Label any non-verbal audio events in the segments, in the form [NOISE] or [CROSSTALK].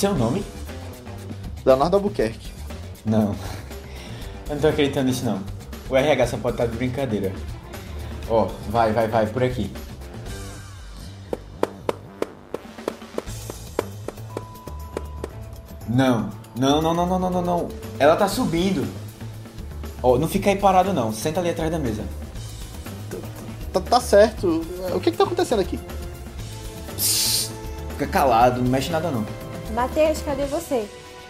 seu nome? Leonardo Albuquerque. Não. Eu não tô acreditando nisso não. O RH só pode estar de brincadeira. Ó, oh, vai, vai, vai, por aqui. Não. Não, não, não, não, não, não, não. Ela tá subindo. Ó, oh, não fica aí parado não. Senta ali atrás da mesa. Tá, tá certo. O que que tá acontecendo aqui? Psst, fica calado, não mexe nada não. Matheus, cadê você?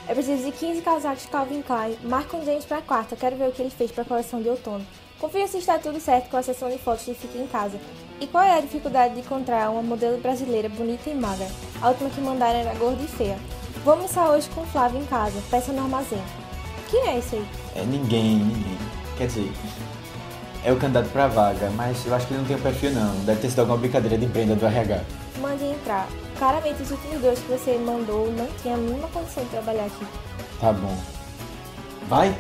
Eu preciso de 15 casacos Calvin Klein. Marca um James pra quarta. Quero ver o que ele fez pra coleção de outono. Confia se está tudo certo com a sessão de fotos de Fica em Casa. E qual é a dificuldade de encontrar uma modelo brasileira bonita e magra? A última que mandaram era gorda e feia. Vou almoçar hoje com o Flávio em casa. Peça no armazém. Quem é esse aí? É ninguém, ninguém. Quer dizer, é o candidato pra vaga, mas eu acho que ele não tem o perfil não. Deve ter sido alguma brincadeira de prenda do RH. Mande entrar. Claramente os últimos dois que você mandou não tinha a mínima condição de trabalhar aqui. Tá bom. Vai!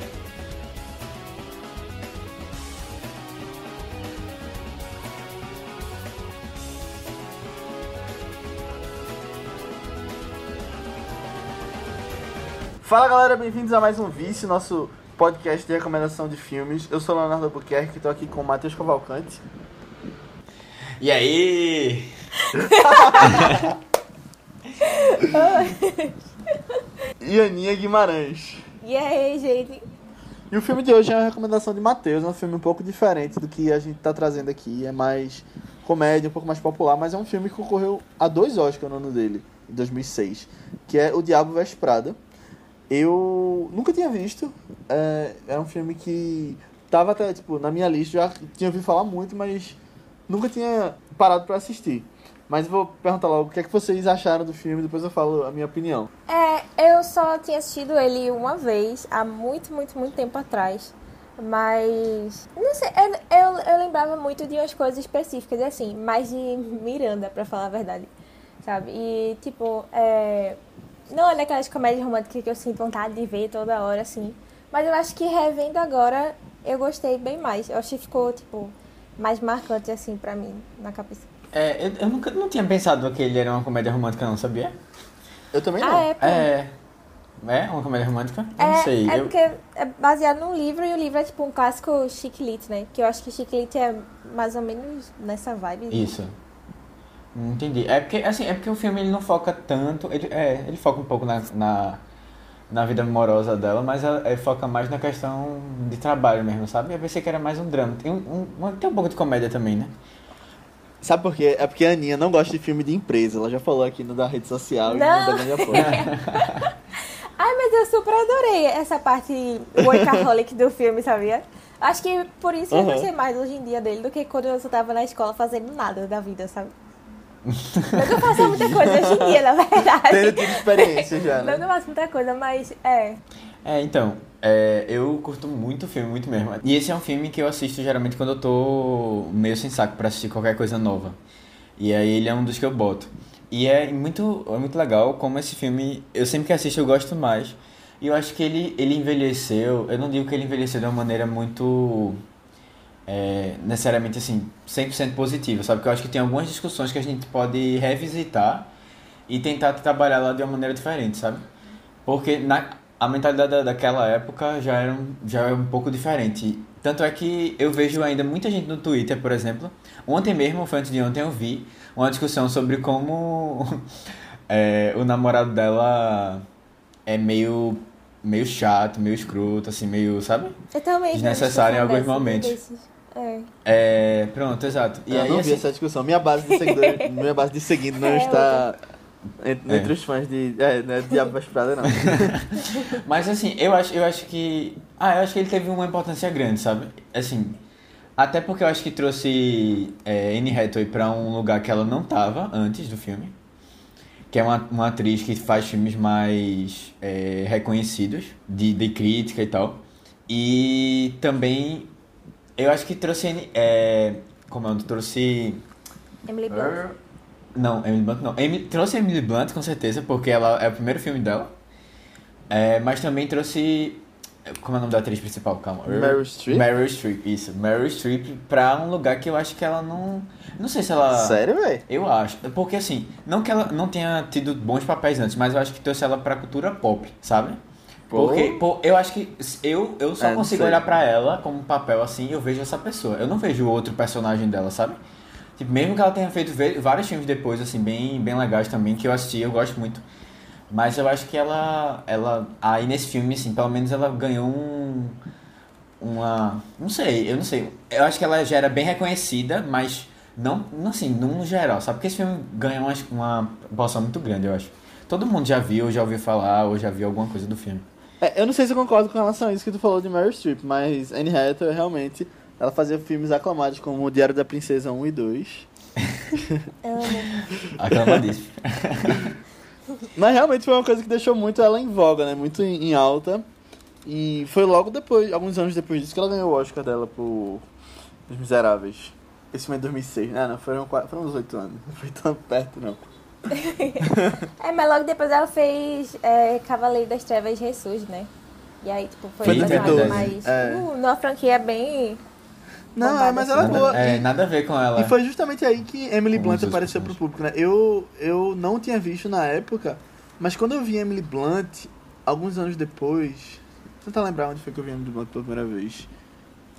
Fala galera, bem-vindos a mais um Vice, nosso podcast de recomendação de filmes. Eu sou o Leonardo Albuquerque, estou aqui com o Matheus Cavalcante. E aí? [LAUGHS] e Aninha Guimarães. E aí, gente? E o filme de hoje é uma recomendação de Matheus, é um filme um pouco diferente do que a gente está trazendo aqui. É mais comédia, um pouco mais popular, mas é um filme que concorreu a dois Oscars no ano dele, em 2006, que é O Diabo Veste Prada. Eu nunca tinha visto, é, é um filme que tava até, tipo, na minha lista, já tinha ouvido falar muito, mas nunca tinha parado para assistir. Mas vou perguntar logo o que é que vocês acharam do filme, depois eu falo a minha opinião. É, eu só tinha assistido ele uma vez, há muito, muito, muito tempo atrás. Mas. Não sei, eu, eu, eu lembrava muito de umas coisas específicas, assim, mais de Miranda, pra falar a verdade. Sabe? E, tipo, é, não é daquelas comédias românticas que eu sinto vontade de ver toda hora, assim. Mas eu acho que revendo agora, eu gostei bem mais. Eu achei que ficou, tipo, mais marcante, assim, pra mim, na cabeça. É, eu, eu nunca não tinha pensado que ele era uma comédia romântica, não, sabia? Eu também não. Ah, é, pô. É. É uma comédia romântica? Eu é, não sei. É eu... porque é baseado num livro e o livro é tipo um clássico chick lit, né? Que eu acho que chick lit é mais ou menos nessa vibe. Isso. Entendi. É porque, assim, é porque o filme ele não foca tanto. Ele, é, ele foca um pouco na, na, na vida amorosa dela, mas ele foca mais na questão de trabalho mesmo, sabe? Eu pensei que era mais um drama. Tem um, um, tem um pouco de comédia também, né? Sabe por quê? É porque a Aninha não gosta de filme de empresa. Ela já falou aqui no da rede social não. e no da grande apoio. [LAUGHS] Ai, mas eu super adorei essa parte workaholic do filme, sabia? Acho que por isso uhum. eu gostei mais hoje em dia dele do que quando eu tava na escola fazendo nada da vida, sabe? Não eu faça muita coisa hoje em dia, na [LAUGHS] verdade. Tendo tido experiência já, né? Não eu faça muita coisa, mas é. É, então, é, eu curto muito o filme, muito mesmo. E esse é um filme que eu assisto geralmente quando eu tô meio sem saco pra assistir qualquer coisa nova. E aí ele é um dos que eu boto. E é muito, é muito legal como esse filme, eu sempre que assisto eu gosto mais. E eu acho que ele, ele envelheceu, eu não digo que ele envelheceu de uma maneira muito é, necessariamente assim, 100% positiva, sabe? Porque eu acho que tem algumas discussões que a gente pode revisitar e tentar trabalhar lá de uma maneira diferente, sabe? Porque na, a mentalidade daquela época já era, um, já era um pouco diferente. Tanto é que eu vejo ainda muita gente no Twitter, por exemplo. Ontem mesmo, foi antes de ontem, eu vi uma discussão sobre como [LAUGHS] é, o namorado dela é meio meio chato, meio escroto, assim, meio, sabe? Eu também Desnecessário em alguns momentos. É. é. Pronto, exato. E eu aí, não vi assim... essa discussão. Minha base de seguidores, minha base de seguindo não [LAUGHS] é, está entre, é. entre, os fãs de. É, não é Diabo Prada, não. [LAUGHS] Mas assim, eu acho, eu acho que. Ah, eu acho que ele teve uma importância grande, sabe? Assim. Até porque eu acho que trouxe é, Anne Hathaway pra um lugar que ela não tava antes do filme. Que é uma, uma atriz que faz filmes mais é, reconhecidos, de, de crítica e tal. E também. Eu acho que trouxe. É, como é? Trouxe. Emily Blunt. Não, Emily Blunt não. Trouxe Emily Blunt, com certeza, porque ela é o primeiro filme dela. É, mas também trouxe Como é o nome da atriz principal? Calma. Meryl Streep? Meryl Streep, isso. Meryl Streep pra um lugar que eu acho que ela não. Não sei se ela. Sério, velho? Eu acho. Porque assim, não que ela não tenha tido bons papéis antes, mas eu acho que trouxe ela pra cultura pop, sabe? Porque pô, eu acho que eu, eu só É, consigo olhar pra ela como um papel assim eu vejo essa pessoa. Eu não vejo outro personagem dela, sabe? Tipo, mesmo que ela tenha feito vários filmes depois, assim, bem, bem legais também, que eu assisti, eu gosto muito. Mas eu acho que ela, ela. Aí nesse filme, assim, pelo menos ela ganhou um. Uma. Não sei, eu não sei. Eu acho que ela já era bem reconhecida, mas não, assim, no geral, sabe? Porque esse filme ganhou uma, uma proporção muito grande, eu acho. Todo mundo já viu, já ouviu falar, ou já viu alguma coisa do filme. É, eu não sei se eu concordo com relação a isso que tu falou de Meryl Streep, mas Anne Hathaway realmente ela fazia filmes aclamados como O Diário da Princesa 1 e 2. Amo. Aclamadíssimo. Mas realmente foi uma coisa que deixou muito ela em voga, né? Muito em, em alta. E foi logo depois, alguns anos depois disso, que ela ganhou o Oscar dela por Os Miseráveis. Esse filme é 2006. Ah, não, foram, quatro, foram uns oito anos. Não foi tão perto, não. [LAUGHS] É, mas logo depois ela fez é, Cavaleiro das Trevas Ressurge, né? E aí, tipo, foi Foi uma em jornada 2012, mais. é. Uh, numa franquia bem. Não, é, mas ela é assim. boa. É, nada a ver com ela. E foi justamente aí que Emily Blunt apareceu pro público, né? Eu, eu não tinha visto na época, mas quando eu vi Emily Blunt, alguns anos depois. Tentar lembrar onde foi que eu vi Emily Blunt pela primeira vez.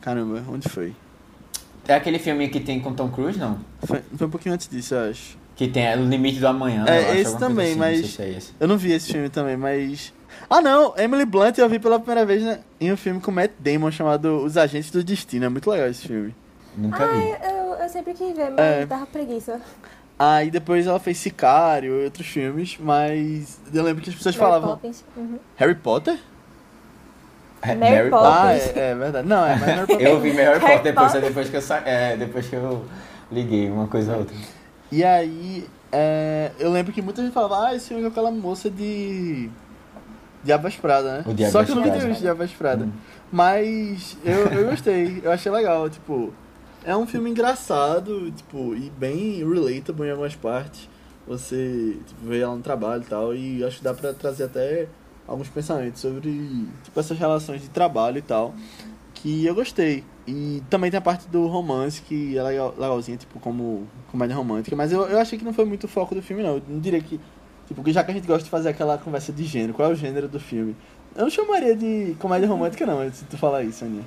Caramba, onde foi? É aquele filme que tem com Tom Cruise, não? Foi, foi um pouquinho antes disso, eu acho. Que tem O Limite do Amanhã. É, esse também, assim, mas- Não se é esse. Eu não vi esse filme também, mas. Ah não, Emily Blunt eu vi pela primeira vez né, em um filme com Matt Damon chamado Os Agentes do Destino. É muito legal esse filme. Nunca Ah, vi. eu, eu sempre quis ver, mas É. tava preguiça. Aí depois ela fez Sicário e outros filmes, mas eu lembro que as pessoas Mary falavam. Poppins. Uhum. Harry Potter? É, Mary Poppins. Ah, é, é verdade. Não, é, [LAUGHS] Potter. Eu vi Mary Harry Potter depois, Potter. depois que eu sa... é, depois que eu liguei uma coisa a outra. E aí, é, eu lembro que muita gente falava, ah, esse filme é aquela moça de. Diabas Prada, né? O Diabas Só que eu nunca tinha visto Diabas Prada. Hum. Mas eu, eu [LAUGHS] gostei, eu achei legal, tipo. É um filme engraçado, tipo, e bem relatable em algumas partes. Você tipo, vê ela no trabalho e tal, e acho que dá pra trazer até alguns pensamentos sobre tipo, essas relações de trabalho e tal, que eu gostei. E também tem a parte do romance, que é legal, legalzinha, tipo, como comédia romântica, mas eu, eu achei que não foi muito o foco do filme, não. Eu não diria que. Tipo, já que a gente gosta de fazer aquela conversa de gênero, qual é o gênero do filme? Eu não chamaria de comédia romântica, não, se tu falar isso, Aninha.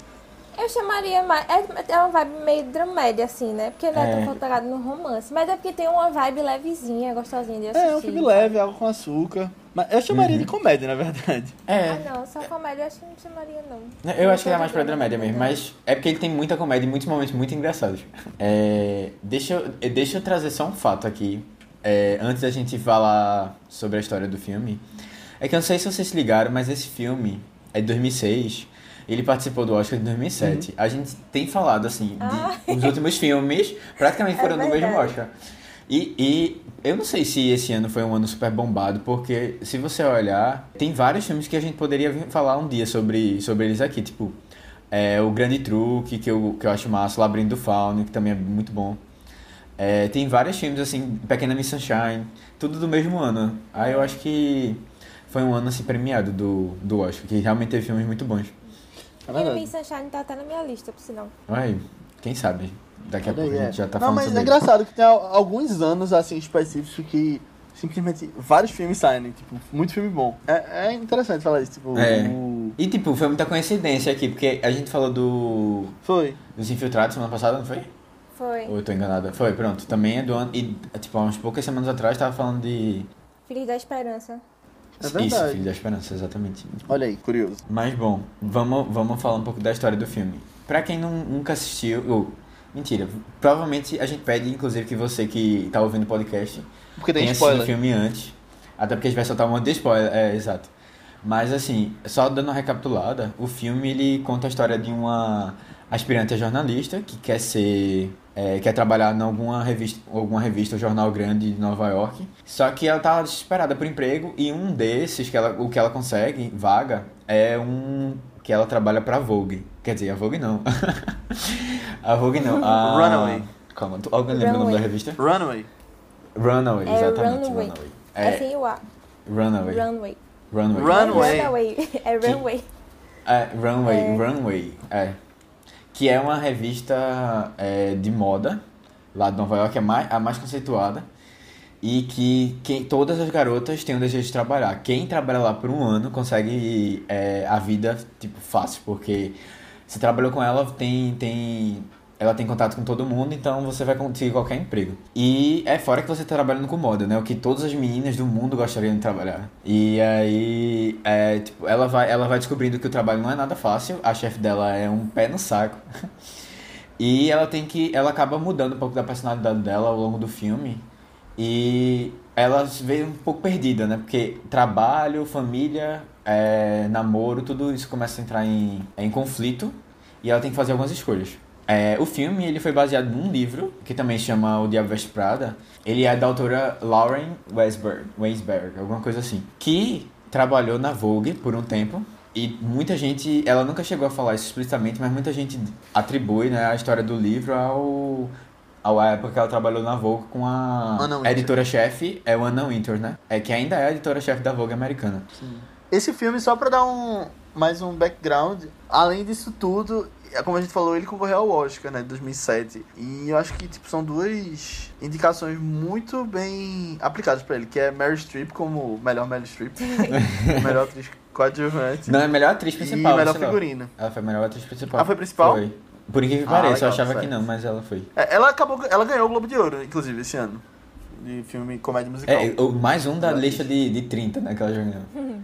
Eu chamaria mais. É, é uma vibe meio dramédia, assim, né? Porque não é, É. tão focado no romance. Mas é porque tem uma vibe levezinha, gostosinha de assistir. É, é um filme leve, algo com açúcar. Mas eu chamaria de comédia, na verdade. É, Ah, não, só comédia eu acho que não chamaria, não. eu acho que ele é mais pra dramédia mesmo, mas é porque ele tem muita comédia e muitos momentos muito engraçados. É, deixa, eu, deixa eu trazer só um fato aqui, é, antes da gente falar sobre a história do filme. É que eu não sei se vocês se ligaram, mas esse filme é de 2006. Ele participou do Oscar de 2007. A gente tem falado, assim, de, Ah. os últimos filmes praticamente [LAUGHS] É foram no mesmo verdade. Oscar. E, e eu não sei se esse ano foi um ano super bombado, porque se você olhar, tem vários filmes que a gente poderia falar um dia sobre, sobre eles aqui, tipo é, O Grande Truque, que eu, que eu acho massa, Labirinto do Fauno, que também é muito bom. É, tem vários filmes, assim, Pequena Miss Sunshine, tudo do mesmo ano. Aí eu acho que foi um ano, assim, premiado do, do Oscar, que realmente teve filmes muito bons. É verdade. Miss Sunshine tá até na minha lista, por sinal. Ai, quem sabe? Daqui a pouco a é. gente já tá Não, falando mas sobre é ele. engraçado que tem al- alguns anos, assim, específicos que simplesmente vários filmes saem, tipo, muito filme bom. É, é interessante falar isso, tipo, É. o... E, tipo, foi muita coincidência aqui, porque a gente falou do Foi. dos Infiltrados semana passada, não foi? Foi. Ou eu tô enganada? Foi, pronto. Também é do ano. E, tipo, há umas poucas semanas atrás tava falando de. Filhos da Esperança. É Isso, verdade. Filho da Esperança, exatamente. Olha aí, curioso. Mas bom, vamos, vamos falar um pouco da história do filme. Pra quem não, nunca assistiu. Ou, mentira, provavelmente a gente pede, inclusive, que você que tá ouvindo o podcast Porque tem tenha assistido o spoiler. filme antes. Até porque a gente vai soltar um monte de spoiler. É, exato. Mas assim, só dando uma recapitulada, o filme ele conta a história de uma aspirante a jornalista que quer ser. é, quer trabalhar em alguma revista, alguma revista ou jornal grande de Nova York. Só que ela tá desesperada por emprego e um desses, que ela, o que ela consegue, vaga, é um. que ela trabalha pra Vogue. Quer dizer, a Vogue não. [LAUGHS] a Vogue não. A... Runaway. Calma, tu, alguém lembra o nome da revista? Runaway. Runaway, É exatamente. Runaway. Runaway. É É, F-U-A. Runaway. Runway. Runaway. Runway. Runaway. [LAUGHS] É Runway. É, Runway, Runway, é. Que é uma revista é, de moda lá de Nova York, é mais, a mais conceituada. E que quem, todas as garotas têm o desejo de trabalhar. Quem trabalha lá por um ano consegue é, a vida, tipo, fácil, porque você trabalhou com ela, tem, tem ela tem contato com todo mundo, então você vai conseguir qualquer emprego. E é fora que você está trabalhando com moda, né? O que todas as meninas do mundo gostariam de trabalhar. E aí, é, tipo, ela vai, ela vai descobrindo que o trabalho não é nada fácil. A chefe dela é um pé no saco. [LAUGHS] e ela tem que, ela acaba mudando um pouco da personalidade dela ao longo do filme. E ela veio um pouco perdida, né? Porque trabalho, família, é, namoro, tudo isso começa a entrar em, em conflito e ela tem que fazer algumas escolhas. É, o filme ele foi baseado num livro que também chama O Diabo Veste Prada. Ele é da autora Lauren Weisberg, Weisberg, alguma coisa assim, que trabalhou na Vogue por um tempo. E muita gente, ela nunca chegou a falar isso explicitamente, mas muita gente atribui né, a história do livro ao, ao época que ela trabalhou na Vogue com a editora-chefe, é o Anna Winter, né? É que ainda é a editora-chefe da Vogue americana. Sim. Esse filme, só pra dar um, mais um background, além disso tudo, como a gente falou, ele concorreu ao Oscar, né, de 2007. E eu acho que tipo são duas indicações muito bem aplicadas para ele, que é Mary Streep como melhor Mary Streep, [LAUGHS] melhor atriz coadjuvante. Não, é melhor atriz principal. E melhor figurina. Ela foi a melhor atriz principal. Ah, foi principal? Foi. Por incrível que ah, pareça, eu achava certo. que não, mas ela foi. É, ela acabou, ela ganhou o Globo de Ouro, inclusive, esse ano. De filme comédia musical. É, mais um da lista de, de 30, né, que ela já ganhou.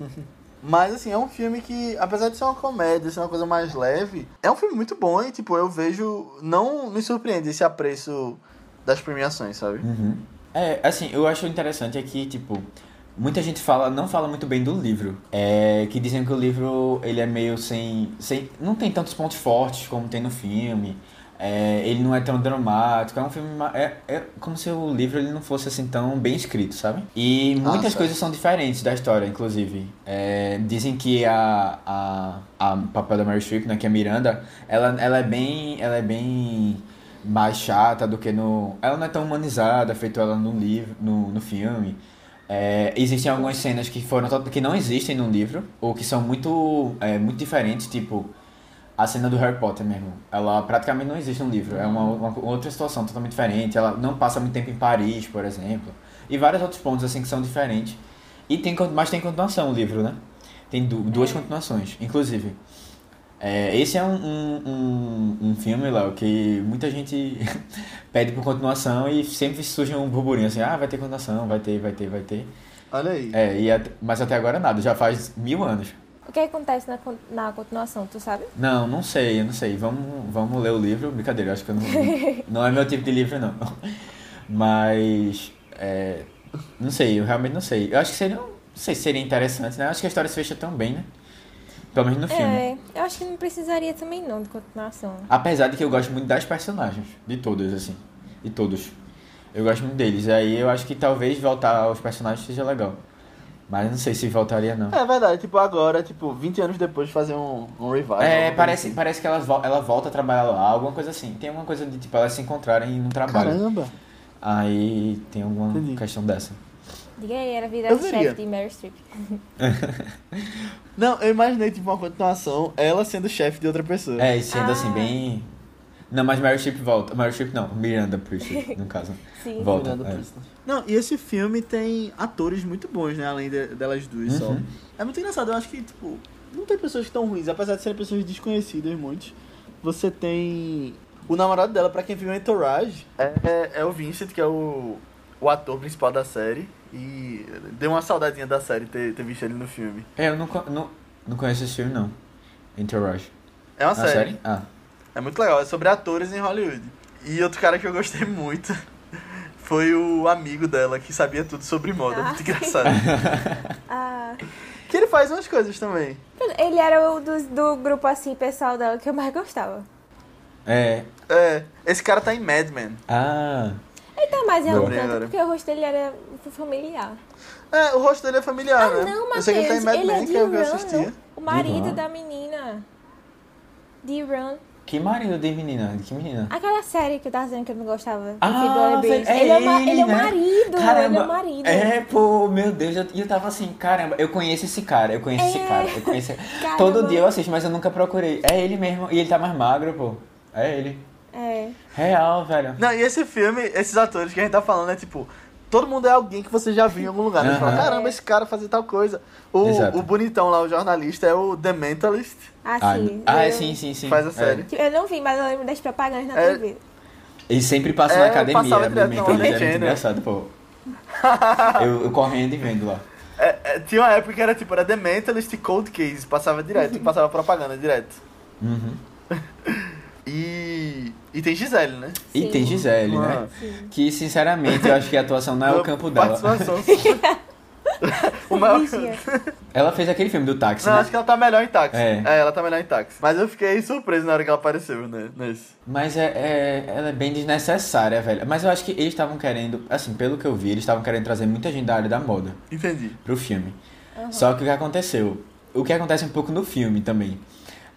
[LAUGHS] Mas, assim, é um filme que, apesar de ser uma comédia, ser uma coisa mais leve, é um filme muito bom e, tipo, eu vejo. Não me surpreende esse apreço das premiações, sabe? Uhum. É, assim, eu acho interessante aqui, é tipo. Muita gente fala, não fala muito bem do livro. É, que dizem que o livro ele é meio sem, sem. Não tem tantos pontos fortes como tem no filme. É, ele não é tão dramático, é um filme. É, é como se o livro ele não fosse assim tão bem escrito, sabe? E muitas ah, coisas são diferentes da história, inclusive. É, dizem que a, a, a papel da Mary Streep, né, que é Miranda, ela, ela é bem. Ela é bem mais chata do que no. Ela não é tão humanizada, feito ela no livro, no, no filme. É, existem algumas cenas que foram que não existem no livro, ou que são muito, é, muito diferentes, tipo a cena do Harry Potter mesmo. Ela praticamente não existe no livro. É uma, uma, outra situação totalmente diferente. Ela não passa muito tempo em Paris, por exemplo. E vários outros pontos assim que são diferentes. E tem, mas tem continuação o livro, né? Tem du duas é. continuações, inclusive. É, esse é um, um, um, um filme, Léo, que muita gente [LAUGHS] pede por continuação e sempre surge um burburinho assim, ah, vai ter continuação, vai ter, vai ter, vai ter. Olha aí. É, e, mas até agora nada, já faz mil anos. O que acontece na, na continuação, tu sabe? Não, não sei, eu não sei. Vamos, vamos ler o livro. Brincadeira, acho que eu não. não é meu tipo de livro, não. Mas. É, não sei, eu realmente não sei. Eu acho que seria. Não sei se seria interessante, né? Eu acho que a história se fecha tão bem, né? Pelo menos no filme. É, eu acho que não precisaria também não de continuação. Apesar de que eu gosto muito das personagens. De todos, assim. De todos. Eu gosto muito deles. Aí eu acho que talvez voltar aos personagens seja legal. Mas não sei se voltaria, não. É verdade, tipo, agora, tipo, 20 anos depois de fazer um, um revival. É, parece, assim. parece que ela, ela volta a trabalhar lá, alguma coisa assim. Tem alguma coisa de, tipo, elas se encontrarem no trabalho. Caramba! Aí tem alguma Entendi. questão dessa. Diga aí, era vida chefe de Mary Streep. [LAUGHS] não, eu imaginei, tipo, uma continuação, ela sendo chefe de outra pessoa. É, sendo assim, ah. assim, bem não, mas Meryl Streep volta. Meryl Streep não, Miranda Priestly, [LAUGHS] no caso. Sim. Volta. É. Não, e esse filme tem atores muito bons, né? Além de, delas duas uhum. só. É muito engraçado, eu acho que, tipo, não tem pessoas que estão ruins, apesar de serem pessoas desconhecidas, muitos. Você tem. O namorado dela, pra quem viu Entourage, é, é, é o Vincent, que é o, o ator principal da série. E deu uma saudadinha da série ter, ter visto ele no filme. É, eu não, não, não conheço esse filme, não. Entourage. É uma série. série? Ah. É muito legal, é sobre atores em Hollywood. E outro cara que eu gostei muito [LAUGHS] foi o amigo dela que sabia tudo sobre moda. Ah. Muito engraçado. [LAUGHS] ah. Que ele faz umas coisas também. Ele era o do, do grupo assim, pessoal dela que eu mais gostava. É. É. Esse cara tá em Mad Men. Ah. Ele tá mais em Atlanta porque o rosto dele era familiar. É, o rosto dele é familiar, ah, né? Não, Matheus, eu sei que ele tá em Mad Men, é que é o que eu assistia. O marido da menina. De Run. Que marido de menina? Que menina? Aquela série que eu tava dizendo que eu não gostava. Ah, Waller-Bridge. é ele, é ele, ele é o né? marido. Caramba. Ele é o marido. É, pô, meu Deus, eu, eu tava assim, caramba, eu conheço esse cara, eu conheço esse É. cara, eu conheço. [LAUGHS] Caramba. Todo dia eu assisto, mas eu nunca procurei. É ele mesmo, e ele tá mais magro, pô. É ele. É. Real, velho. Não, e esse filme, esses atores que a gente tá falando é tipo. Todo mundo é alguém que você já viu em algum lugar. Né? Fala, caramba, esse cara fazia tal coisa. O, Exato. o bonitão lá, o jornalista, é o The Mentalist. Ah, Ah, sim. ah, é, Eu- sim, sim, sim. Faz a É. série. Eu não vi, mas eu lembro das propagandas na É. TV. Ele sempre passa É, na eu academia, passava direto do na Mentor, Warner é muito engraçado, pô. eu, eu correndo e vendo lá. É, é, tinha uma época que era tipo, era The Mentalist e Cold Case. Passava direto, [LAUGHS] passava propaganda direto. Uhum. [LAUGHS] E. E tem Gisele, né? E Sim. tem Gisele, né? Mano. Sim. Que, sinceramente, eu acho que a atuação não é o campo dela. [LAUGHS] O maior... Ela fez aquele filme do táxi, Não, né? acho que ela tá melhor em táxi. É. ela tá melhor em táxi. Mas eu fiquei surpreso na hora que ela apareceu, né? Nesse. Mas é, é- ela é bem desnecessária, velho. Mas eu acho que eles estavam querendo, assim, pelo que eu vi, eles estavam querendo trazer muita gente da área da moda Entendi. pro filme. Só que o que aconteceu? O que acontece um pouco no filme também.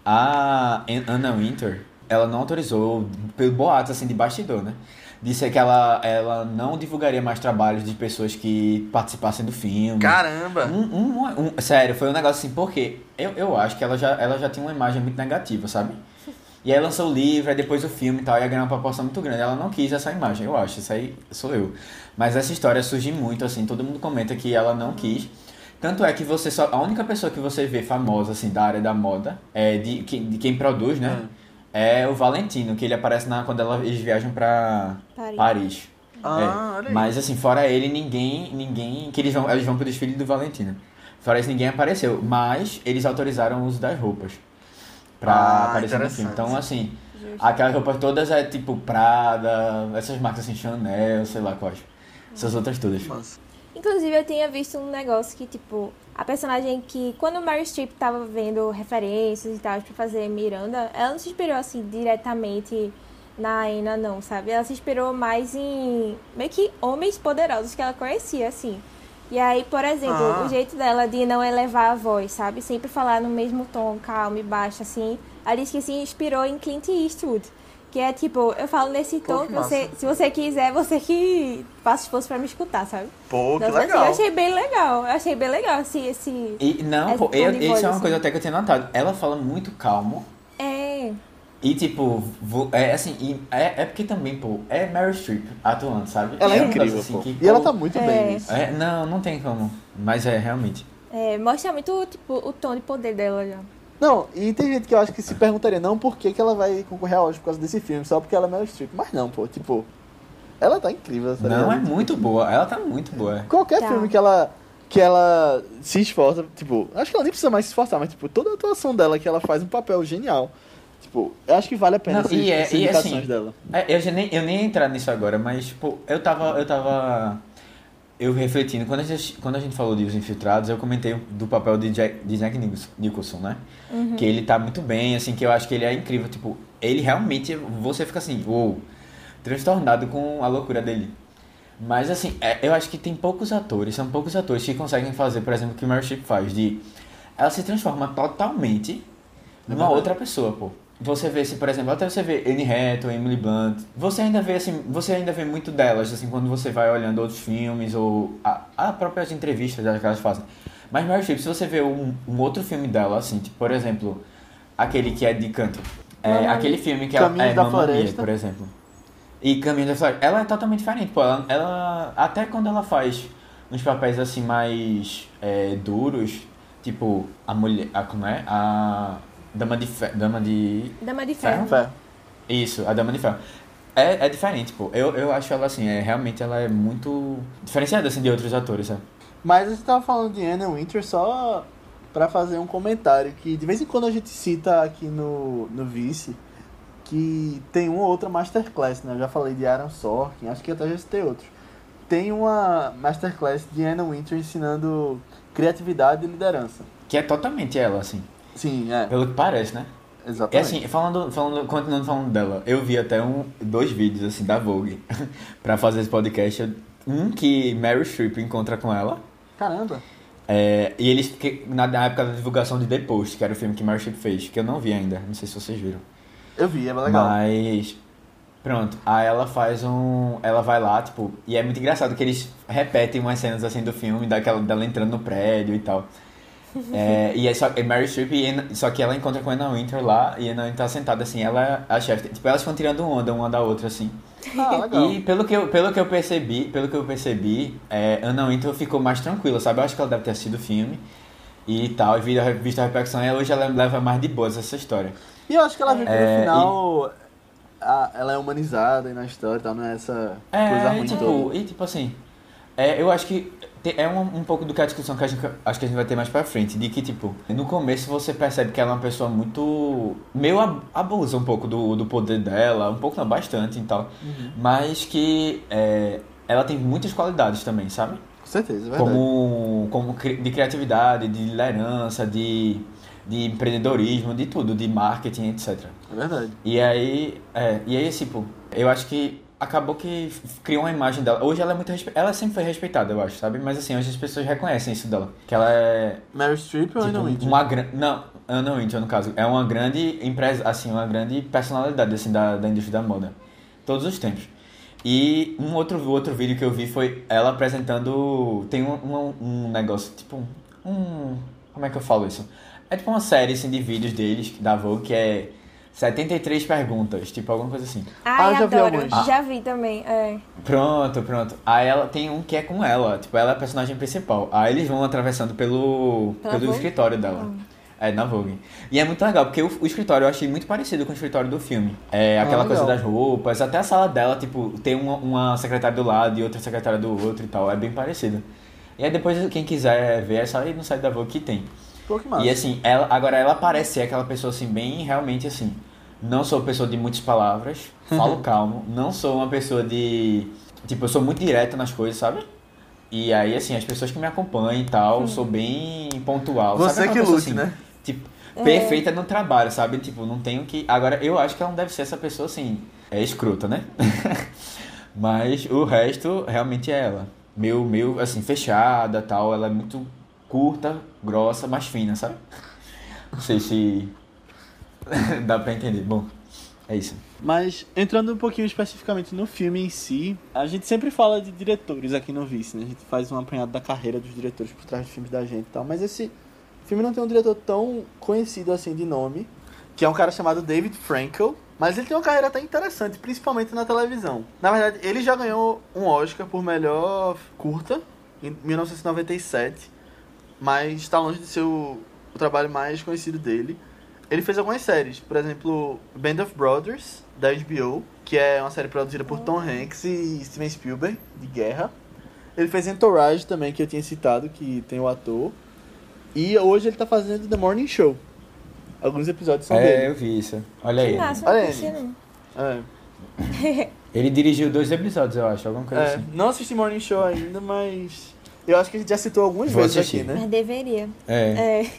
A An- Anna Winter, ela não autorizou, pelo boato, assim, de bastidor, né? Disse que ela, ela não divulgaria mais trabalhos de pessoas que participassem do filme. Caramba! Um, um- um- sério, foi um negócio assim, porque eu, eu acho que ela já, ela já tinha uma imagem muito negativa, sabe? E aí lançou o livro, aí depois o filme e tal, ia ganhar uma proporção muito grande. Ela não quis essa imagem, eu acho, isso aí sou eu. Mas essa história surge muito, assim, todo mundo comenta que ela não quis. Tanto é que você só. A única pessoa que você vê famosa, assim, da área da moda, é de, quem- de quem produz, né? É o Valentino, que ele aparece na, quando ela, eles viajam pra Paris. Paris. Ah, É. Mas assim, fora ele, ninguém. ninguém que eles vão, eles vão pro desfile do Valentino. Fora isso, ninguém apareceu. Mas eles autorizaram o uso das roupas. Pra Ah, aparecer no filme. Então, assim, Justo. aquelas roupas todas é tipo Prada, essas marcas assim, Chanel, sei lá quais. Essas outras todas. Nossa. Inclusive, eu tinha visto um negócio que, tipo, a personagem que, quando Mary Streep tava vendo referências e tal pra fazer Miranda, ela não se inspirou, assim, diretamente na Ana, não, sabe? Ela se inspirou mais em, meio que, homens poderosos que ela conhecia, assim. E aí, por exemplo, Ah. o jeito dela de não elevar a voz, sabe? Sempre falar no mesmo tom, calmo e baixo, assim. Ela disse que se inspirou em Clint Eastwood. Que é tipo, eu falo nesse Pô, tom que que você, se você quiser, você que faça esforço pra me escutar, sabe? Pô, que Nossa, assim, legal. eu achei bem legal. Eu achei bem legal esse. esse... E não, Esse pô, eu, isso voz, é uma assim. coisa até que eu tinha notado. Ela fala muito calmo. É. E tipo, é assim, e é, é porque também, pô, é Meryl Streep atuando, sabe? Ela é negócio incrível, assim pô. que, E ela pô, tá muito É. bem nisso. É, não, não tem como. Mas é, realmente. é, Mostra muito, tipo, o tom de poder dela já. Não, e tem gente que eu acho que se perguntaria, não por que, que ela vai concorrer ao Oscar por causa desse filme, só porque ela é Meryl Streep. Mas não, pô, tipo, ela tá incrível, tá Não, é muito boa. Ela tá muito boa. Qualquer Tá. filme que ela, que ela se esforça, tipo, acho que ela nem precisa mais se esforçar, mas, tipo, toda a atuação dela que ela faz um papel genial. Tipo, eu acho que vale a pena Não, essas, e é- essas e indicações assim, dela. É, eu, já nem, eu nem ia entrar nisso agora, mas, tipo, eu tava. Eu tava. Eu refletindo, quando a gente, quando a gente falou de Os Infiltrados, eu comentei do papel de Jack, de Jack Nicholson- né? Que ele tá muito bem, assim, que eu acho que ele é incrível. Tipo, ele realmente, você fica assim, uou, transtornado com a loucura dele. Mas, assim, é, eu acho que tem poucos atores, são poucos atores que conseguem fazer, por exemplo, o que Meryl Streep faz, de... Ela se transforma totalmente numa verdade. outra pessoa, pô. Você vê, se, por exemplo, até você vê Anne Hathaway, Emily Blunt, você ainda vê, assim, você ainda vê muito delas, assim, quando você vai olhando outros filmes ou a, a próprias entrevistas que elas fazem. Mas Meryl Streep, se você vê um, um outro filme dela, assim, tipo, por exemplo, aquele que é de canto, é, aquele filme que ela Caminhos é da Mamma Mia, Floresta. por exemplo. E Caminho da Floresta, ela é totalmente diferente, pô, ela, ela até quando ela faz uns papéis assim mais é, duros, tipo a mulher, a, como é? A dama de fe, dama de Dama de Ferro? ferro. Isso, a dama de ferro. É, é diferente, pô. Eu, eu acho ela assim, é realmente ela é muito diferenciada assim de outros atores, sabe? Mas a gente tava falando de Anna Winter só pra fazer um comentário que de vez em quando a gente cita aqui no, no Vice que tem uma ou outra masterclass, né? Eu já falei de Aaron Sorkin, acho que até já citei outro. Tem uma masterclass de Anna Winter ensinando criatividade e liderança. Que é totalmente ela, assim. Sim, é, Pelo que parece, né? É exatamente. assim, falando, falando, continuando falando dela, eu vi até um, dois vídeos assim da Vogue [LAUGHS] pra fazer esse podcast. Um que Meryl Streep encontra com ela. Caramba. é, e eles, que, na, na época da divulgação de The Post, que era o filme que Meryl Streep fez, que eu não vi ainda, não sei se vocês viram. Eu vi, é legal. Mas. Pronto, aí ela faz um. Ela vai lá, tipo. E é muito engraçado que eles repetem umas cenas assim do filme, daquela, dela entrando no prédio e tal. É, e é só é Mary Streep, e só que ela encontra com a Anna Winter lá, e Anna Winter tá sentada assim, ela é a chefe. Tipo, elas ficam tirando onda uma da outra, assim. Ah, legal. E pelo que eu, pelo que eu percebi, pelo que eu percebi, é, Anna Winter ficou mais tranquila, sabe? Eu acho que ela deve ter assistido o filme e tal, e visto a, repercussão, e hoje ela leva mais de boas essa história. E eu acho que ela viu que É, no final a- ela é humanizada e na história e tal, não é essa É, coisa e ruim tipo, toda. e tipo assim, é, eu acho que é um, um pouco do que a discussão que a gente, acho que a gente vai ter mais pra frente, de que tipo, no começo você percebe que ela é uma pessoa muito, meio ab- abusa um pouco do, do poder dela, um pouco não, bastante e tal, Uhum. mas que é, ela tem muitas qualidades também, sabe? Com certeza, é verdade. como, como cri- de criatividade, de liderança, de, de empreendedorismo, de tudo, de marketing, etc. É verdade. E aí, é, e aí, tipo, eu acho que acabou que criou uma imagem dela. Hoje ela é muito respe... ela sempre foi respeitada, eu acho, sabe? Mas assim, hoje as pessoas reconhecem isso dela, que ela é Mary Streep ou Anna tipo, Wintour? uma grande, não, Anna Wintour no caso, é uma grande empresa, assim, uma grande personalidade assim da, da indústria da moda, todos os tempos. E um outro outro vídeo que eu vi foi ela apresentando, tem um, um, um negócio tipo um, como é que eu falo isso? É tipo uma série assim de vídeos deles da Vogue que é 73 perguntas, tipo alguma coisa assim. Ah, Ai, eu já vi adoro. alguns. Já vi também, é. Pronto, pronto. Aí ela tem um que é com ela, tipo, ela é a personagem principal. Aí eles vão atravessando pelo, Pela pelo Vogue? escritório dela. É, na Vogue. E é muito legal, porque o, o escritório eu achei muito parecido com o escritório do filme. É aquela Ah, coisa das roupas, até a sala dela, tipo, tem uma, uma secretária do lado e outra secretária do outro e tal. É bem parecido. E aí depois, quem quiser ver, é só ir no site da Vogue que tem. Pô, que massa. E assim, ela, agora ela parece ser aquela pessoa assim, bem realmente assim. Não sou pessoa de muitas palavras, falo calmo, não sou uma pessoa de. Tipo, eu sou muito direto nas coisas, sabe? E aí, assim, as pessoas que me acompanham e tal, eu sou bem pontual. Você sabe? que Aquela pessoa, lute, assim, né? Tipo, É. perfeita no trabalho, sabe? Tipo, não tenho que. Agora, eu acho que ela não deve ser essa pessoa assim. É escrota, né? [LAUGHS] Mas o resto realmente é ela. Meio, meio assim, fechada tal. Ela é muito curta, grossa, mas fina, sabe? Não sei se. [LAUGHS] dá pra entender. Bom, é isso. Mas entrando um pouquinho especificamente no filme em si, a gente sempre fala de diretores aqui no Vice, né? A gente faz um apanhado da carreira dos diretores por trás dos filmes da gente e tal. Mas esse filme não tem um diretor tão conhecido assim de nome, que é um cara chamado David Frankel. Mas ele tem uma carreira até interessante, principalmente na televisão. Na verdade, ele já ganhou um Oscar por melhor curta em 1997, mas está longe de ser o, o trabalho mais conhecido dele. Ele fez algumas séries, por exemplo, Band of Brothers, da HBO, que é uma série produzida por Tom Hanks e Steven Spielberg, de guerra. Ele fez Entourage também, que eu tinha citado, que tem o ator. E hoje ele tá fazendo The Morning Show. Alguns episódios são É, dele. eu vi isso. Olha Que aí. massa, Olha não. É. [LAUGHS] Ele dirigiu dois episódios, eu acho, alguma coisa É, assim. não assisti Morning Show ainda, mas eu acho que a gente já citou algumas Vou vezes assistir. aqui, né? Mas deveria. É. É.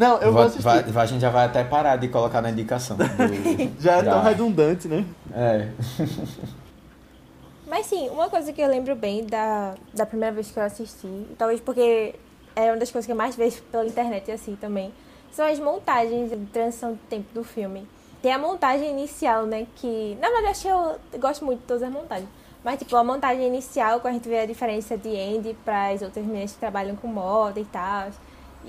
Não, eu vou Vai- assistir. vai- vai- a gente já vai até parar de colocar na indicação. do- [LAUGHS] Já é tão redundante, né? É. [LAUGHS] Mas sim, uma coisa que eu lembro bem da, da primeira vez que eu assisti, talvez porque é uma das coisas que eu mais vejo pela internet assim também, são as montagens de transição de tempo do filme. Tem a montagem inicial, né, que... Na verdade, acho que eu gosto muito de todas as montagens. Mas, tipo, a montagem inicial, quando a gente vê a diferença de Andy para as outras meninas que trabalham com moda e tal.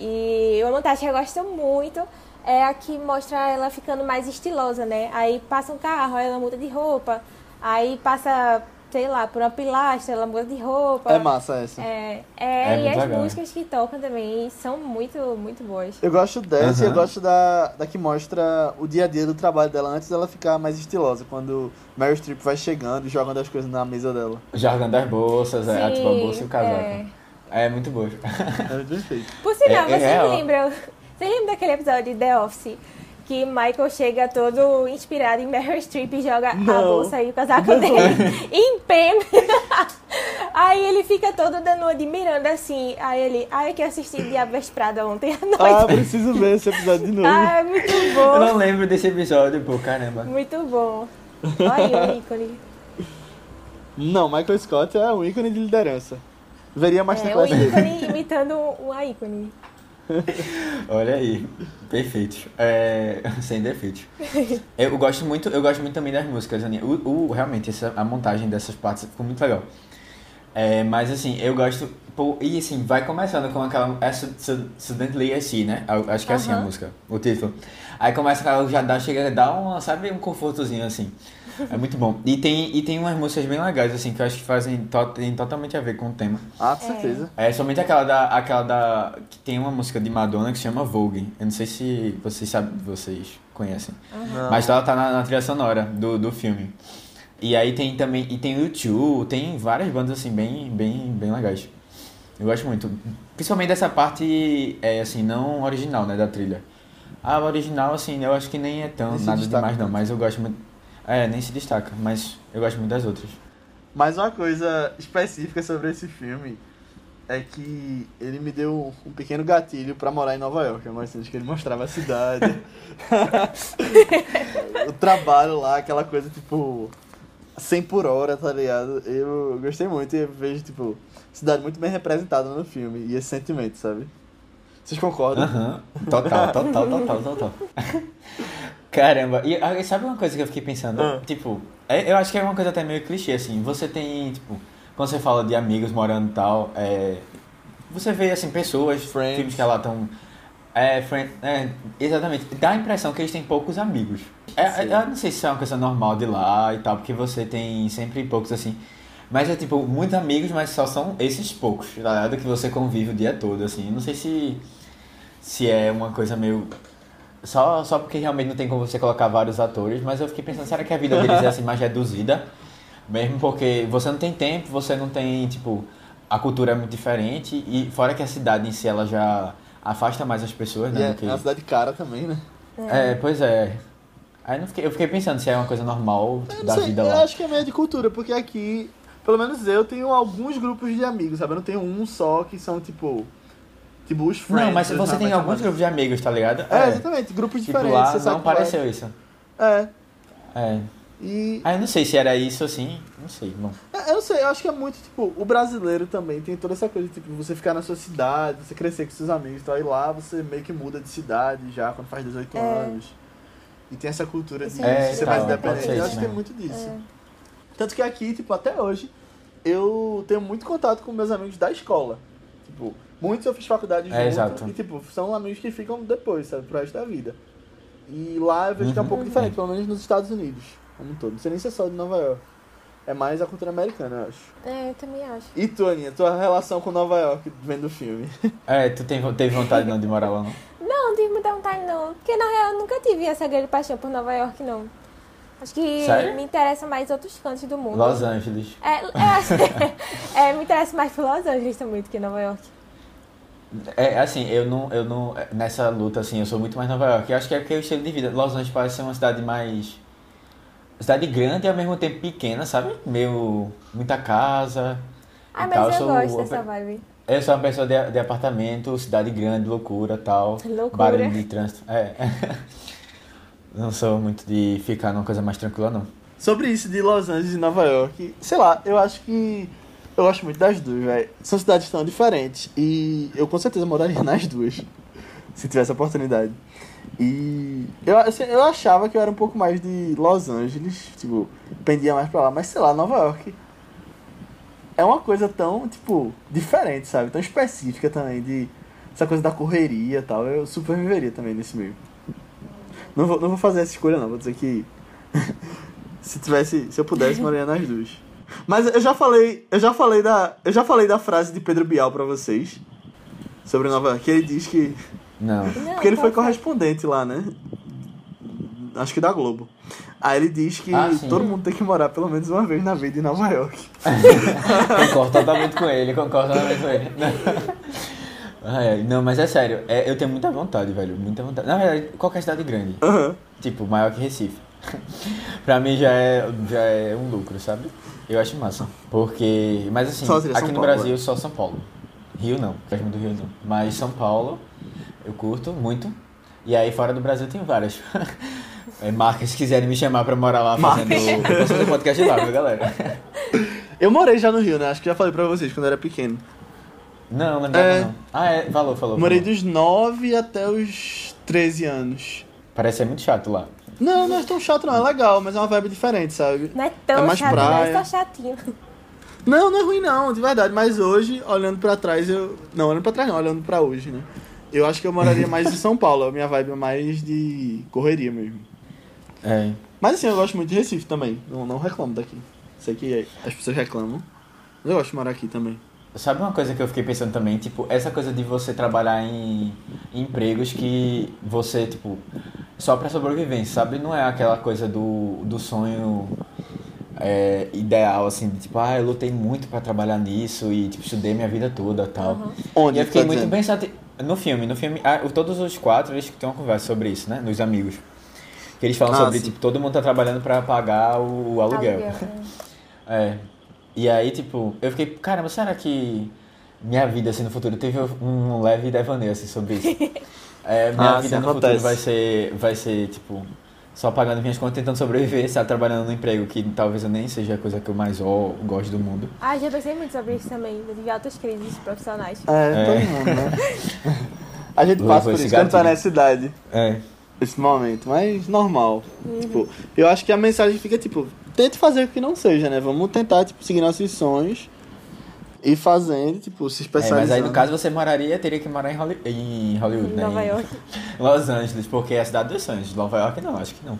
E uma montagem que eu gosto muito é a que mostra ela ficando mais estilosa, né? Aí passa um carro, aí ela muda de roupa. Aí passa, sei lá, por uma pilastra, ela muda de roupa. É massa essa. É, é, É e as legal. músicas que tocam também são muito, muito boas. Eu gosto dessa e eu gosto da, da que mostra o dia a dia do trabalho dela antes dela ficar mais estilosa. Quando Meryl Streep vai chegando e jogando as coisas na mesa dela. Jargão das bolsas, é, Sim, tipo a bolsa e o casaco. é. É, muito bom. É perfeito. Por sinal, É- é vocês real. lembram? Vocês lembram daquele episódio de The Office? Que Michael chega todo inspirado em Meryl Streep e joga a Não. bolsa e o casaco dele [LAUGHS] em pé. Aí ele fica todo dando admirando assim. Aí ele, ai que eu assisti Diabo Veste Prada ontem à Ah, noite. preciso ver esse episódio de novo. Ah, é muito Eu bom. não lembro desse episódio, pô, caramba. Muito bom. Olha aí o ícone. Não, Michael Scott é um ícone de liderança. Veria É, um Masterclass dele. ícone imitando uma ícone. [LAUGHS] Olha aí, perfeito. É, [LAUGHS] sem defeitos. [LAUGHS] Eu gosto muito, eu gosto muito também das músicas, Aninha. O, o, realmente, essa, a montagem dessas partes ficou muito legal. É, mas assim, eu gosto. Pô, e assim, vai começando com aquela. É Suddenly assim, né? Acho que é assim a música, o título. Aí começa aquela já dá, chega a dar um, sabe, um confortozinho assim. É muito bom. E tem, e tem umas músicas bem legais, assim, que eu acho que fazem to, tem totalmente a ver com o tema. Ah, com certeza. É, somente aquela da. Aquela da. Que tem uma música de Madonna que se chama Vogue. Eu não sei se vocês sabem, vocês conhecem. Não. Mas ela tá na, na trilha sonora do, do filme. E aí tem também. E tem o YouTube, tem várias bandas assim bem, bem, bem legais. Eu gosto muito. Principalmente dessa parte, é, assim, não original, né, da trilha. A original, assim, eu acho que nem é tão Nem se nada demais não, mas eu gosto muito. É, nem se destaca, mas eu gosto muito das outras. Mas uma coisa específica sobre esse filme é que ele me deu um pequeno gatilho pra morar em Nova York. Eu gostei de que ele mostrava a cidade. [LAUGHS] o trabalho lá, aquela coisa tipo 100 por hora, tá ligado? Eu gostei muito e vejo, tipo, cidade muito bem representada no filme e esse sentimento, sabe? Vocês concordam? Aham, total, total, total, total. [LAUGHS] Caramba, e ah, sabe uma coisa que eu fiquei pensando? Ah. Tipo, é- eu acho que é uma coisa até meio clichê, assim. Você tem, tipo, quando você fala de amigos morando e tal, é, você vê, assim, pessoas, Friends. filmes que lá estão. É, friend, é, exatamente. Dá a impressão que eles têm poucos amigos. É, Sim. eu não sei se é uma coisa normal de lá e tal, porque você tem sempre poucos, assim. Mas é tipo, muitos amigos, mas só são esses poucos, tá ligado? Que você convive o dia todo, assim. Não sei se, se é uma coisa meio. Só, só porque realmente não tem como você colocar vários atores, mas eu fiquei pensando, será que a vida deles é assim mais reduzida? Mesmo porque você não tem tempo, você não tem, tipo, a cultura é muito diferente, e fora que a cidade em si ela já afasta mais as pessoas, né? é, que... é uma cidade cara também, né? É, pois é. Aí não fiquei- eu fiquei pensando se é uma coisa normal Eu não da sei, vida eu lá. acho que é meio de cultura, porque aqui, pelo menos eu tenho alguns grupos de amigos, sabe? Eu não tenho um só que são tipo. Tipo os friends. Não, mas se você tem alguns mas- grupos de amigos, tá ligado? É, exatamente, grupos Tipo, diferentes. lá você não pareceu isso. É. É. E. Ah, eu não sei se era isso assim. Não sei, bom. é, Eu não sei, eu acho que é muito, tipo, o brasileiro também tem toda essa coisa, tipo, você ficar na sua cidade, você crescer com seus amigos e tal, e lá você meio que muda de cidade já quando faz 18 É. anos. E tem essa cultura de É, ser tá, mais independente. ser Eu acho que tem mesmo. muito disso. É. Tanto que aqui, tipo, até hoje, eu tenho muito contato com meus amigos da escola. Tipo, muitos eu fiz faculdade junto. É, exato. E, tipo, são amigos que ficam depois, sabe, pro resto da vida. E lá eu vejo que é um Uhum. pouco diferente, pelo menos nos Estados Unidos, como um todo. Não sei nem se é só de Nova York. É mais a cultura americana, eu acho. É, eu também acho. E tu, Aninha, tua relação com Nova York vendo o filme? [LAUGHS] É, tu tem, teve vontade não de morar lá, não? Não, não tive muita vontade não. Porque na real eu nunca tive essa grande paixão por Nova York, não. Acho que Sério? me interessa mais outros cantos do mundo. Los Angeles. É, eu acho, [LAUGHS] é, me interessa mais por Los Angeles também do que Nova York. É, assim, eu não, eu não. Nessa luta, assim, eu sou muito mais Nova York. Eu acho que é porque é o estilo de vida. Los Angeles parece ser uma cidade mais. Cidade grande e ao mesmo tempo pequena, sabe? Meio. muita casa. Ah, mas tal. eu sou, gosto dessa vibe. Eu sou uma pessoa de, de apartamento, cidade grande, loucura tal. Loucura. Barulho de trânsito. É. [LAUGHS] Não sou muito de ficar numa coisa mais tranquila, não. Sobre isso de Los Angeles e Nova York, sei lá, eu acho que. Eu gosto muito das duas, velho. São cidades tão diferentes. E eu com certeza moraria [LAUGHS] nas duas. Se tivesse a oportunidade. E eu, assim, eu achava que eu era um pouco mais de Los Angeles, tipo, pendia mais pra lá, mas sei lá, Nova York é uma coisa tão, tipo, diferente, sabe? Tão específica também, de essa coisa da correria e tal. Eu super viveria também nesse meio. Não vou, não vou fazer essa escolha não, vou dizer que [LAUGHS] se tivesse, se eu pudesse, moraria nas duas. Mas eu já falei, eu já falei da, eu já falei da frase de Pedro Bial pra vocês sobre Nova York, que ele diz que Não. Porque ele foi qual correspondente lá, né? Acho que da Globo. Aí ele diz que Ah, todo mundo tem que morar pelo menos uma vez na vida em Nova York. [LAUGHS] Concordo totalmente com ele, concordo totalmente com ele. [LAUGHS] Não, mas é sério, é, eu tenho muita vontade, velho, muita vontade. Na verdade, qualquer cidade grande, Aham. tipo, maior que Recife. [LAUGHS] pra mim já é, já é um lucro, sabe? Eu acho massa. Porque, mas assim, aqui São no Paulo, Brasil é. só São Paulo. Rio não, gosto muito do Rio não. Mas São Paulo, eu curto muito. E aí fora do Brasil tem várias. É, [LAUGHS] marcas se quiserem me chamar pra morar lá fazendo. Eu posso fazer podcast lá, viu, galera? Eu morei já no Rio, né? Acho que já falei pra vocês quando eu era pequeno. Não, lembrava É. não. Ah, é, falou, falou. Morei falou. dos 9 até os 13 anos. Parece ser muito chato lá. Não, não é tão chato não, é legal, mas é uma vibe diferente, sabe? Não é tão É mais chato, praia. mas tá chatinho. Não, não é ruim não, de verdade, mas hoje, olhando pra trás, eu... Não, olhando pra trás não, olhando pra hoje, né? Eu acho que eu moraria mais em São Paulo, a minha vibe é mais de correria mesmo. É. Mas assim, eu gosto muito de Recife também, não, não reclamo daqui. Sei que as pessoas reclamam, mas eu gosto de morar aqui também. Sabe uma coisa que eu fiquei pensando também? Tipo, essa coisa de você trabalhar em, em empregos que você, tipo, só pra sobrevivência, sabe? Não é aquela coisa do, do sonho é, ideal, assim, de, tipo, ah, eu lutei muito pra trabalhar nisso e, tipo, estudei minha vida toda e tal. Onde? E eu fiquei tá muito dizendo? pensativo. No filme, no filme, ah, todos os quatro eles têm uma conversa sobre isso, né? Nos amigos. Que eles falam Ah, sobre, sim. tipo, todo mundo tá trabalhando pra pagar o, o aluguel. Aluguel, é. É. E aí, tipo, eu fiquei, caramba, será que minha vida, assim, no futuro teve um leve devaneio, assim, sobre isso? [LAUGHS] É, minha Ah, vida no acontece. futuro vai ser, vai ser, tipo, só pagando minhas contas, tentando sobreviver, sabe? Trabalhando num emprego que talvez eu nem seja a coisa que eu mais ó, gosto do mundo. Ah, já pensei muito sobre isso também. Eu tive altas crises profissionais. É, É. todo mundo, né? [LAUGHS] A gente passa por isso quando tá gatilho. nessa idade, É. esse momento, mas normal. Tipo, eu acho que a mensagem fica, tipo, tente fazer o que não seja, né? Vamos tentar, tipo, seguir nossos sonhos e fazendo, tipo, se É, especializando. mas aí, no caso, você moraria, teria que morar em, Holly- em Hollywood, Em né? Nova Em York. [LAUGHS] Los Angeles, porque é a cidade dos sonhos. Nova York, não, acho que não.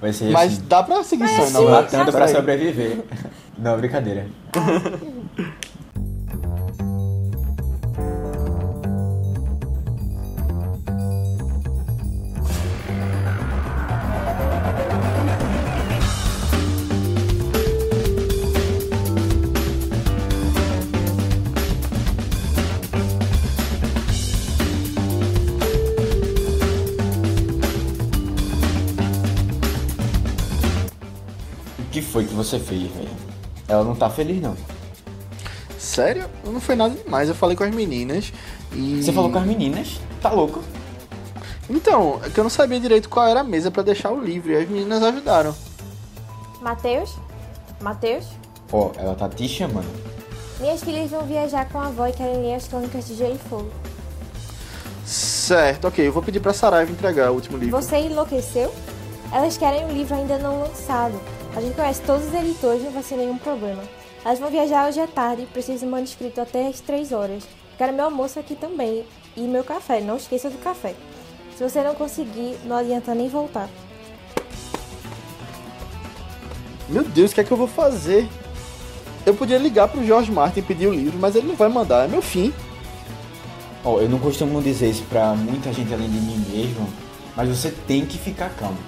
Vai ser, Mas assim, dá pra seguir sonho, sim, não latando pra Peraí. sobreviver. [LAUGHS] Não, brincadeira. [LAUGHS] foi que você fez, velho? Ela não tá feliz, não. Sério? Não foi nada demais. Eu falei com as meninas e. Você falou com as meninas? Tá louco? Então, é que eu não sabia direito qual era a mesa pra deixar o livro e as meninas ajudaram. Matheus? Matheus? Ó, ela tá te chamando. Minhas filhas vão viajar com a avó e querem ler as crônicas de Gelo e Fogo. Certo, ok. Eu vou pedir pra Saraiva entregar o último livro. Você enlouqueceu? Elas querem um livro ainda não lançado. A gente conhece todos os editores, não vai ser nenhum problema. Elas vão viajar hoje à tarde e precisam do manuscrito até as 3 horas. Quero meu almoço aqui também e meu café. Não esqueça do café. Se você não conseguir, não adianta nem voltar. Meu Deus, o que é que eu vou fazer? Eu podia ligar pro George Martin e pedir o livro, mas ele não vai mandar. É meu fim. Ó, eu não costumo dizer isso pra muita gente além de mim mesmo, mas você tem que ficar calmo.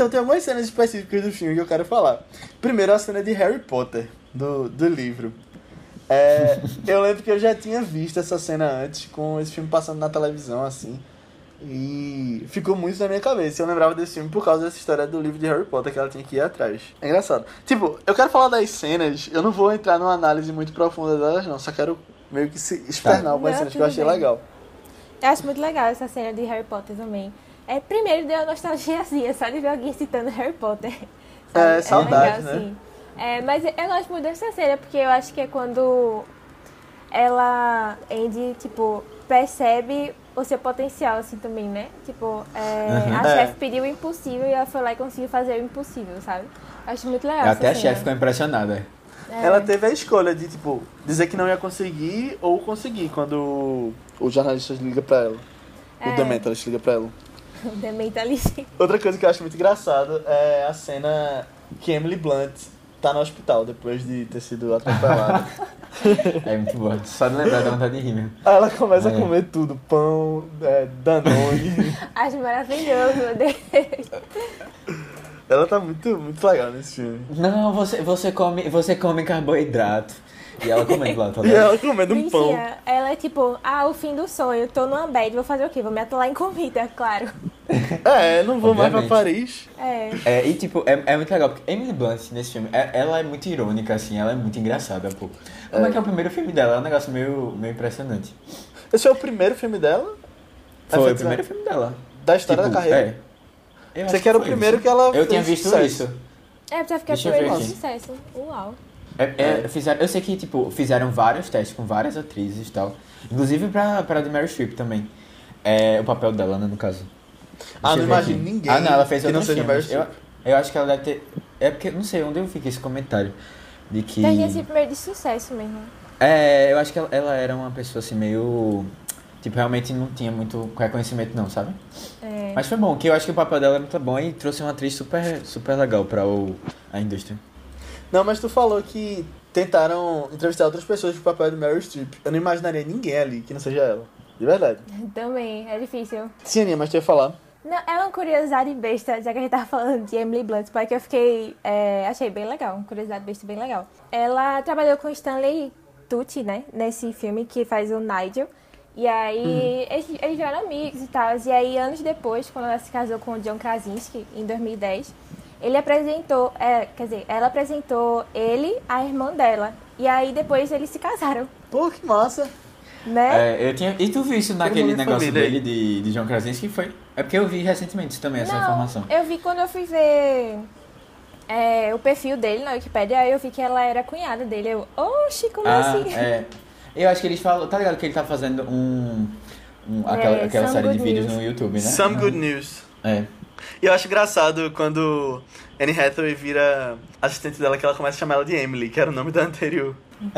Então tem algumas cenas específicas do filme que eu quero falar. Primeiro a cena de Harry Potter, do, do livro. É, eu lembro que eu já tinha visto essa cena antes, com esse filme passando na televisão, assim. E ficou muito na minha cabeça. Eu lembrava desse filme por causa dessa história do livro de Harry Potter que ela tinha que ir atrás. É engraçado. Tipo, eu quero falar das cenas, eu não vou entrar numa análise muito profunda delas, não. Só quero meio que se externar algumas Não, cenas que eu achei bem. legal. Eu acho muito legal essa cena de Harry Potter também. É, primeiro deu uma nostalgiazinha só de ver alguém citando Harry Potter. É, saudade, né? assim. É, mas eu gosto muito dessa cena, porque eu acho que é quando ela, Andy, tipo, percebe o seu potencial, assim, também, né? Tipo, é, Uhum. a É. chefe pediu o impossível e ela foi lá e conseguiu fazer o impossível, sabe? Acho muito legal Até a chefe ficou impressionada. É. Ela teve a escolha de, tipo, dizer que não ia conseguir ou conseguir quando o, jornalista liga pra ela. O É. Dementalist liga pra ela. [LAUGHS] Dementalice. Outra coisa que eu acho muito engraçado é a cena que Emily Blunt tá no hospital depois de ter sido atropelada. [LAUGHS] É muito bom. Só de lembrar da vontade de rir mesmo. Aí ela começa a É. comer tudo, pão, é, danone. [LAUGHS] Acho maravilhoso, meu Deus. ela tá muito, muito legal nesse filme. Não, você, você, come, você come carboidrato. E ela comendo lá, tá E ela comendo um pão. Ela é tipo, ah, o fim do sonho, tô numa bad, vou fazer o quê? Vou me atolar em comida, [LAUGHS] claro. É, não vou mais pra Obviamente. Paris. É. É, e tipo, é, é muito legal, porque Emily Blunt nesse filme, é- ela é muito irônica, assim, ela é muito engraçada, pô. Como é, que é o primeiro filme dela? É um negócio meio, meio impressionante. Esse é o primeiro filme dela? É Foi o feito primeiro filme dela. Da história Tipo, da carreira. É. Eu Você acho que era o primeiro isso. que ela Eu fez tinha visto sucesso. isso. É, pra ficar aqui. sucesso. Uau. É, é, fizeram, eu sei que, tipo, fizeram vários testes com várias atrizes e tal. Inclusive pra, pra de Mary Streep também. É o papel dela, né, no caso. Ah, não imagino aqui. ninguém Ah, não, ela fez que não seja. Meryl Eu, eu acho que ela deve ter... É porque, não sei onde eu fiquei esse comentário. De que... Deve ser primeiro de sucesso mesmo. É, eu acho que ela, ela era uma pessoa assim meio. Tipo, realmente não tinha muito reconhecimento, não, sabe? É. Mas foi bom, que eu acho que o papel dela é muito bom e trouxe uma atriz super, super legal pra o, a indústria. Não, mas tu falou que tentaram entrevistar outras pessoas pro papel de Meryl Streep. Eu não imaginaria ninguém ali que não seja ela. De verdade. [LAUGHS] Também, é difícil. Sim, Aninha, mas tu ia falar. Não, é uma curiosidade besta, já que a gente tava falando de Emily Blunt, porque eu fiquei. é, achei bem legal, uma curiosidade besta bem legal. Ela trabalhou com Stanley Tucci, né? Nesse filme que faz o Nigel. E aí, eles, eles viraram amigos e tal. E aí, anos depois, quando ela se casou com o John Krasinski, em 2010, ele apresentou, é, quer dizer, ela apresentou ele, a irmã dela. E aí, depois, eles se casaram, Pô, que massa. né? É, eu tinha, e tu viu isso naquele negócio família dele de, de John Krasinski? Foi, é porque eu vi recentemente também essa Não, informação. Eu vi quando eu fui ver é, o perfil dele na Wikipedia, aí eu vi que ela era cunhada dele. Eu, oxi, como Ah, assim? é. Eu acho que eles falam. Tá ligado que ele tá fazendo um. um- aquela É, aquela Some série de Good vídeos News. no YouTube, né? Some good news. É. E eu acho engraçado quando Anne Hathaway vira assistente dela, que ela começa a chamar ela de Emily, que era o nome da anterior. [LAUGHS]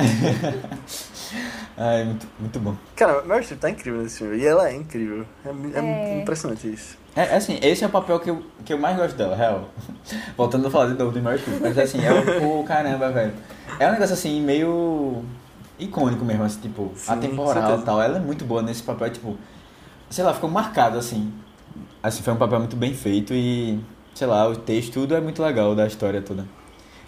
Ai, muito, muito bom. Cara, Meryl Streep tá incrível nesse filme. E ela é incrível. É, é É. impressionante isso. É, é assim, esse é o papel que eu, que eu mais gosto dela, real. [LAUGHS] Voltando a falar de novo de Meryl Streep, mas assim, é [LAUGHS] o, o caramba, velho. É um negócio assim, meio icônico mesmo, assim, tipo, Sim, atemporal e tal. Ela é muito boa nesse papel, tipo, sei lá, ficou marcado, assim. Assim, foi um papel muito bem feito e, sei lá, o texto, tudo é muito legal da história toda.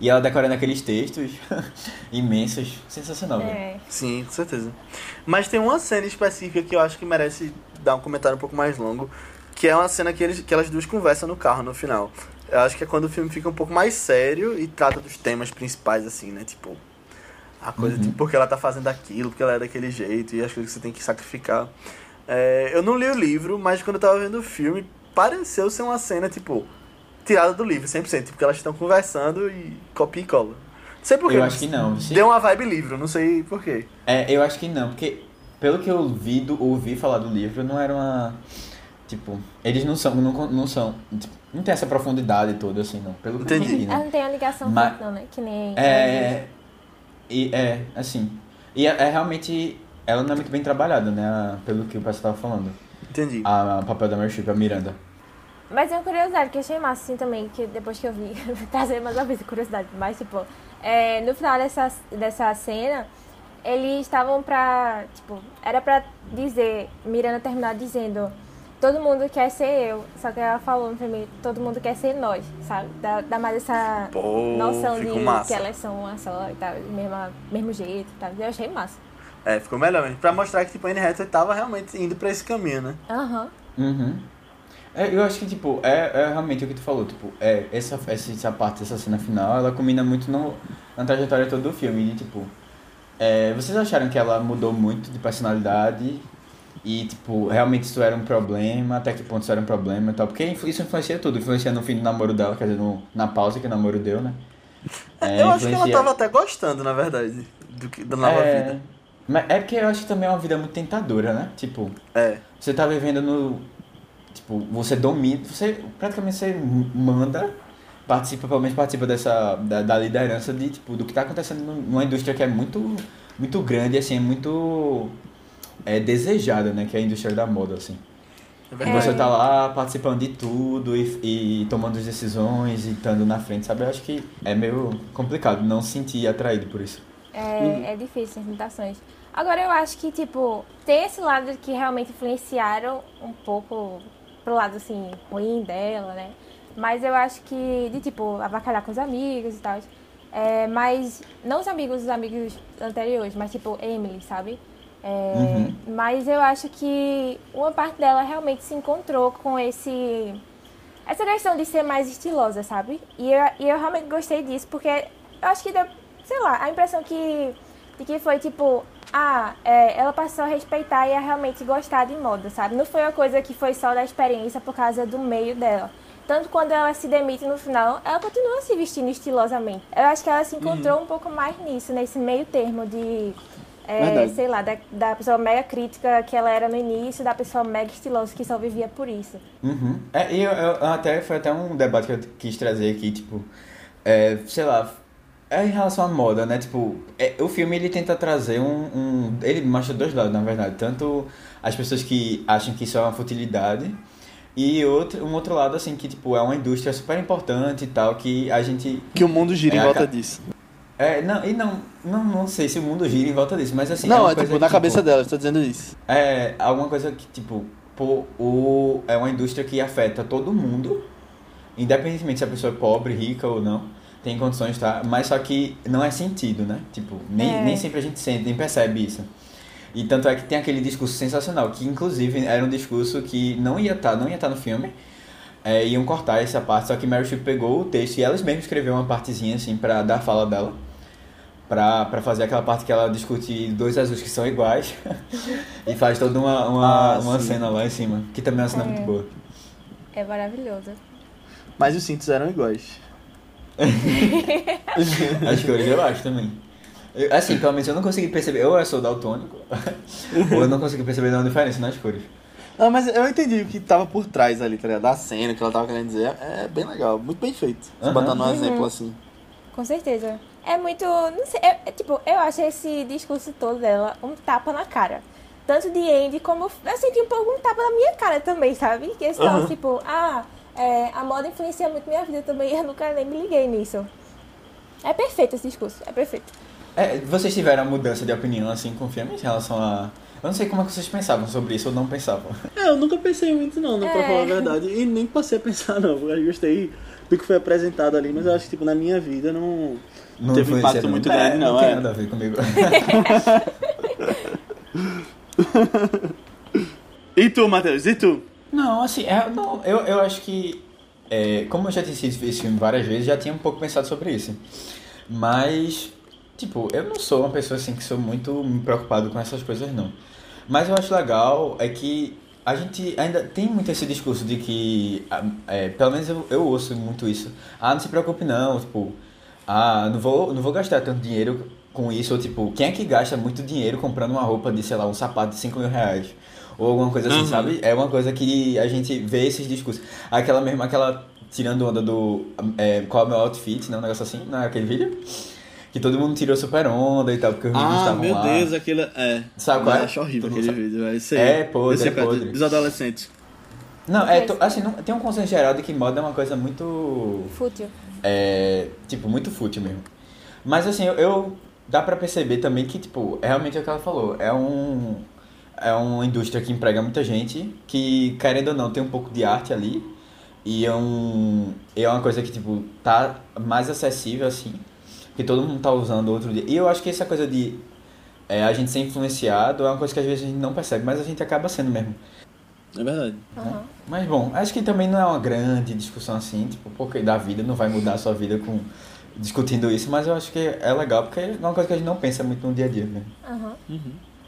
E ela decorando aqueles textos [LAUGHS] imensos, sensacional, velho. É. Sim, com certeza. Mas tem uma cena específica que eu acho que merece dar um comentário um pouco mais longo, que é uma cena que, eles, que elas duas conversam no carro no final. Eu acho que é quando o filme fica um pouco mais sério e trata dos temas principais, assim, né? Tipo, a coisa Uhum. de porque ela tá fazendo aquilo, porque ela é daquele jeito e as coisas que você tem que sacrificar. É, eu não li o livro, mas quando eu tava vendo o filme, pareceu ser uma cena, tipo, tirada do livro, 100%. Porque elas estão conversando e copia e cola. Não sei porquê. Eu acho que não. Se- Deu uma vibe livro, não sei porquê. É, eu acho que não, porque pelo que eu vi do, ouvi falar do livro, não era uma. Tipo, eles não são. Não, não são. tipo, não tem essa profundidade toda, assim, não. Pelo que eu Entendi. entendi, Ela né? não tem uma ligação Mas- não, né? Que nem. É. E é, assim. E é, é realmente. Ela não é muito bem trabalhada, né? a- Pelo que o pessoal tava falando. Entendi. A, o papel da Meryl Streep, a Miranda. Mas é uma curiosidade que eu achei massa, assim, também, que depois que eu vi, [LAUGHS] trazer mais uma vez a curiosidade. Mas, tipo, é, no final dessa, dessa cena, eles estavam pra, tipo, era pra dizer, Miranda terminar dizendo, todo mundo quer ser eu. Só que ela falou no filme, todo mundo quer ser nós, sabe? Dá, dá mais essa Pô, noção de massa. que elas são uma só e tal, mesma, mesmo jeito e tal. Eu achei massa. É, ficou melhor mesmo. Pra mostrar que, tipo, a Anne Hathaway tava realmente indo pra esse caminho, né? Aham. Uhum. É, eu acho que, tipo, é, é realmente o que tu falou, tipo, é, essa, essa, essa parte, essa cena final, ela combina muito no, na trajetória toda do filme, de, tipo, é, vocês acharam que ela mudou muito de personalidade e, tipo, realmente isso era um problema, até que ponto isso era um problema e tal, porque isso influencia tudo, influencia no fim do namoro dela, quer dizer, no, na pausa que o namoro deu, né? É, eu acho que ela influencia- tava até gostando, na verdade, do que, da nova é, vida. Mas é porque eu acho que também é uma vida muito tentadora, né? Tipo, É. você tá vivendo no. Tipo, você domina. Você praticamente você manda, participa, pelo menos participa dessa. Da, da liderança de, tipo, do que tá acontecendo num- numa indústria que é muito. Muito grande, assim, é muito. É desejada, né? Que é a indústria da moda, assim. É você tá lá participando de tudo e, e tomando as decisões e estando na frente, sabe? Eu acho que é meio complicado não se sentir atraído por isso. É, é difícil as limitações. Agora eu acho que, tipo, tem esse lado que realmente influenciaram um pouco pro lado, assim, ruim dela, né? Mas eu acho que, de, tipo, avacalhar com os amigos e tal. É, mas não os amigos, os amigos anteriores, mas tipo Emily, sabe? É, Uhum. Mas eu acho que uma parte dela realmente se encontrou com esse essa questão de ser mais estilosa, sabe? E eu, e eu realmente gostei disso, porque eu acho que deu, sei lá, a impressão que, de que foi tipo, ah, é, ela passou a respeitar e a realmente gostar de moda, sabe? Não foi uma coisa que foi só da experiência por causa do meio dela. Tanto quando ela se demite no final, ela continua se vestindo estilosamente. Eu acho que ela se encontrou um pouco mais nisso, nesse meio termo de. é, sei lá, da, da pessoa mega crítica que ela era no início, da pessoa mega estilosa que só vivia por isso. Uhum. É, e eu, eu- até, foi até um debate que eu quis trazer aqui, tipo, é, sei lá, é em relação à moda, né? Tipo, é, o filme ele tenta trazer um, um. Ele mostra dois lados, na verdade. Tanto as pessoas que acham que isso é uma futilidade, e outro, um outro lado, assim, que tipo, é uma indústria super importante e tal, que a gente. Que o mundo gira É, em a volta ca- disso. É, não, e não, não, não sei se o mundo gira em volta disso, mas assim. não, é coisa tipo, que, na cabeça dela, eu tô dizendo isso. É alguma coisa que, tipo, pô, o, é uma indústria que afeta todo mundo, independentemente se a pessoa é pobre, rica ou não, tem condições, tá? Mas só que não é sentido, né? Tipo, nem, É. nem sempre a gente sente, nem percebe isso. E tanto é que tem aquele discurso sensacional, que inclusive era um discurso que não ia estar, não ia estar no filme. É, iam cortar essa parte, só que Meryl Streep pegou o texto e ela mesma escreveu uma partezinha assim pra dar a fala dela. Pra, pra fazer aquela parte que ela discute dois azuis que são iguais [LAUGHS] e faz toda uma, uma, Ah, uma cena lá em cima, que também é uma cena É. muito boa. É maravilhoso. Mas os cintos eram iguais. [LAUGHS] As cores eu acho também. Eu- assim, pelo menos eu não consegui perceber, ou eu sou daltônico, [LAUGHS] ou eu não consegui perceber nenhuma diferença nas cores. Não, mas eu entendi o que tava por trás ali, tá ligado? Da cena que ela tava querendo dizer. É bem legal, muito bem feito. Se Aham. botar num Uhum. exemplo assim. Com certeza. É muito. Não sei. É, é, tipo, eu acho esse discurso todo dela um tapa na cara. Tanto de Andy como. Eu senti um pouco um tapa na minha cara também, sabe? Que eles falam, Aham. tipo, ah, é, a moda influencia muito minha vida também. [LAUGHS] Eu nunca nem me liguei nisso. É perfeito esse discurso, é perfeito. É, vocês tiveram mudança de opinião assim com filme em relação a. Eu não sei como é que vocês pensavam sobre isso ou não pensavam. É, eu nunca pensei muito não, né, pra É. falar a verdade. E nem passei a pensar não, porque eu gostei do que foi apresentado ali, mas eu acho que tipo, na minha vida não... Não Teve um impacto muito É, grande, não, Não tem é. nada a ver comigo. [LAUGHS] [LAUGHS] E tu, Matheus? E tu? Não, assim, é, não, eu, eu acho que. é, como eu já tinha assistido esse filme várias vezes, já tinha um pouco pensado sobre isso. Mas, tipo, eu não sou uma pessoa assim que sou muito preocupado com essas coisas, não. Mas eu acho legal é que a gente ainda tem muito esse discurso de que, é, pelo menos eu, eu ouço muito isso. Ah, não se preocupe não, tipo, ah, não vou, não vou gastar tanto dinheiro com isso, ou tipo, quem é que gasta muito dinheiro comprando uma roupa de, sei lá, um sapato de 5 mil reais? Ou alguma coisa assim, Uhum. sabe? É uma coisa que a gente vê esses discursos. Aquela mesma, aquela tirando onda do é, qual é o meu outfit, né? Um negócio assim, naquele vídeo. Que todo mundo tirou super onda e tal, porque os vídeos Ah, estavam meu lá. Deus, aquele... É, Sabe qual é? Eu acho horrível aquele sabe? vídeo, velho. Isso aí. É podre, é qual podre. Dos adolescentes. Não, é, to- assim, não, tem um consenso geral de que moda é uma coisa muito Fútil. é, tipo, muito fútil mesmo. Mas assim, eu, eu- dá pra perceber também que, tipo, é realmente o que ela falou. É um é uma indústria que emprega muita gente, que querendo ou não tem um pouco de arte ali. E é um é uma coisa que, tipo, tá mais acessível assim, que todo mundo tá usando outro dia. E eu acho que essa coisa de é, a gente ser influenciado é uma coisa que às vezes a gente não percebe, mas a gente acaba sendo mesmo. É verdade. Aham. Mas bom, acho que também não é uma grande discussão assim, tipo, porque da vida não vai mudar a sua vida com discutindo isso, mas eu acho que é legal porque é uma coisa que a gente não pensa muito no dia a dia mesmo. Aham.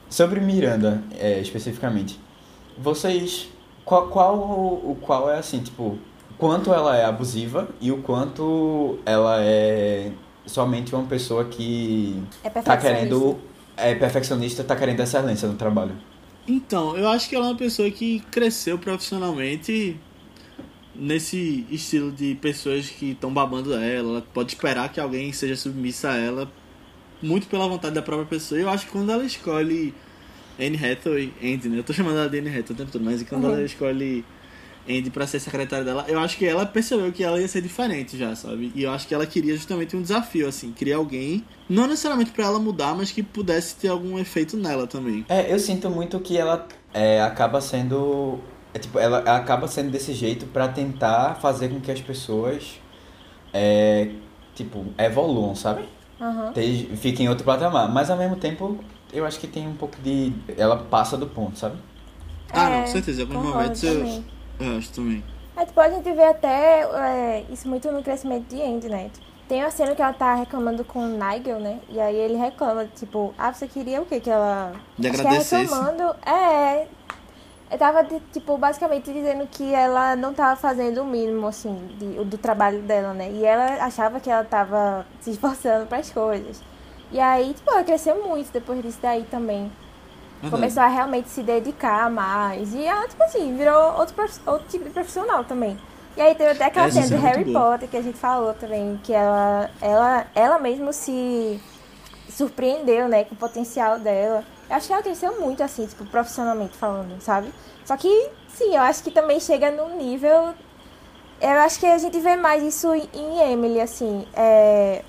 Sobre Miranda, é, especificamente, vocês. Qual, qual, o qual é assim, tipo, quanto ela é abusiva e o quanto ela é somente uma pessoa que É tá perfeccionista. querendo. É perfeccionista, tá querendo excelência no trabalho. Então, eu acho que ela é uma pessoa que cresceu profissionalmente nesse estilo de pessoas que estão babando ela. Ela pode esperar que alguém seja submissa a ela muito pela vontade da própria pessoa. E eu acho que quando ela escolhe Anne Hathaway, Andy, né? Eu tô chamando ela de Anne Hathaway o tempo todo, mas quando Uhum. ela escolhe Andy pra ser secretária dela, eu acho que ela percebeu que ela ia ser diferente já, sabe? E eu acho que ela queria justamente um desafio, assim, queria alguém, não necessariamente pra ela mudar, mas que pudesse ter algum efeito nela também. É, eu sinto muito que ela é, acaba sendo. É, tipo, ela acaba sendo desse jeito pra tentar fazer com que as pessoas é, tipo, evoluam, sabe? Te- Fica em outro patamar. Mas ao mesmo tempo, eu acho que tem um pouco de. Ela passa do ponto, sabe? Ah, não, É, com certeza. Em alguns momentos eu, também. eu acho também. É, tipo, a gente vê até é, isso muito no crescimento de Andy, né? Tem uma cena que ela tá reclamando com o Nigel, né? E aí ele reclama, tipo, ah, você queria o quê? Que ela. De que é reclamando. É. Eu tava, tipo, basicamente dizendo que ela não tava fazendo o mínimo, assim, de- do trabalho dela, né? E ela achava que ela tava se esforçando [LAUGHS] pras coisas. E aí, tipo, ela cresceu muito depois disso daí também. Verdade. Começou a realmente se dedicar mais. E ela, tipo assim, virou outro, outro tipo de profissional também. E aí teve até aquela cena do é Harry boa. Potter que a gente falou também, que ela, ela, ela mesmo se surpreendeu, né, com o potencial dela. Eu acho que ela cresceu muito, assim, tipo, profissionalmente falando, sabe? Só que, sim, eu acho que também chega num nível. Eu acho que a gente vê mais isso em Emily, assim. É,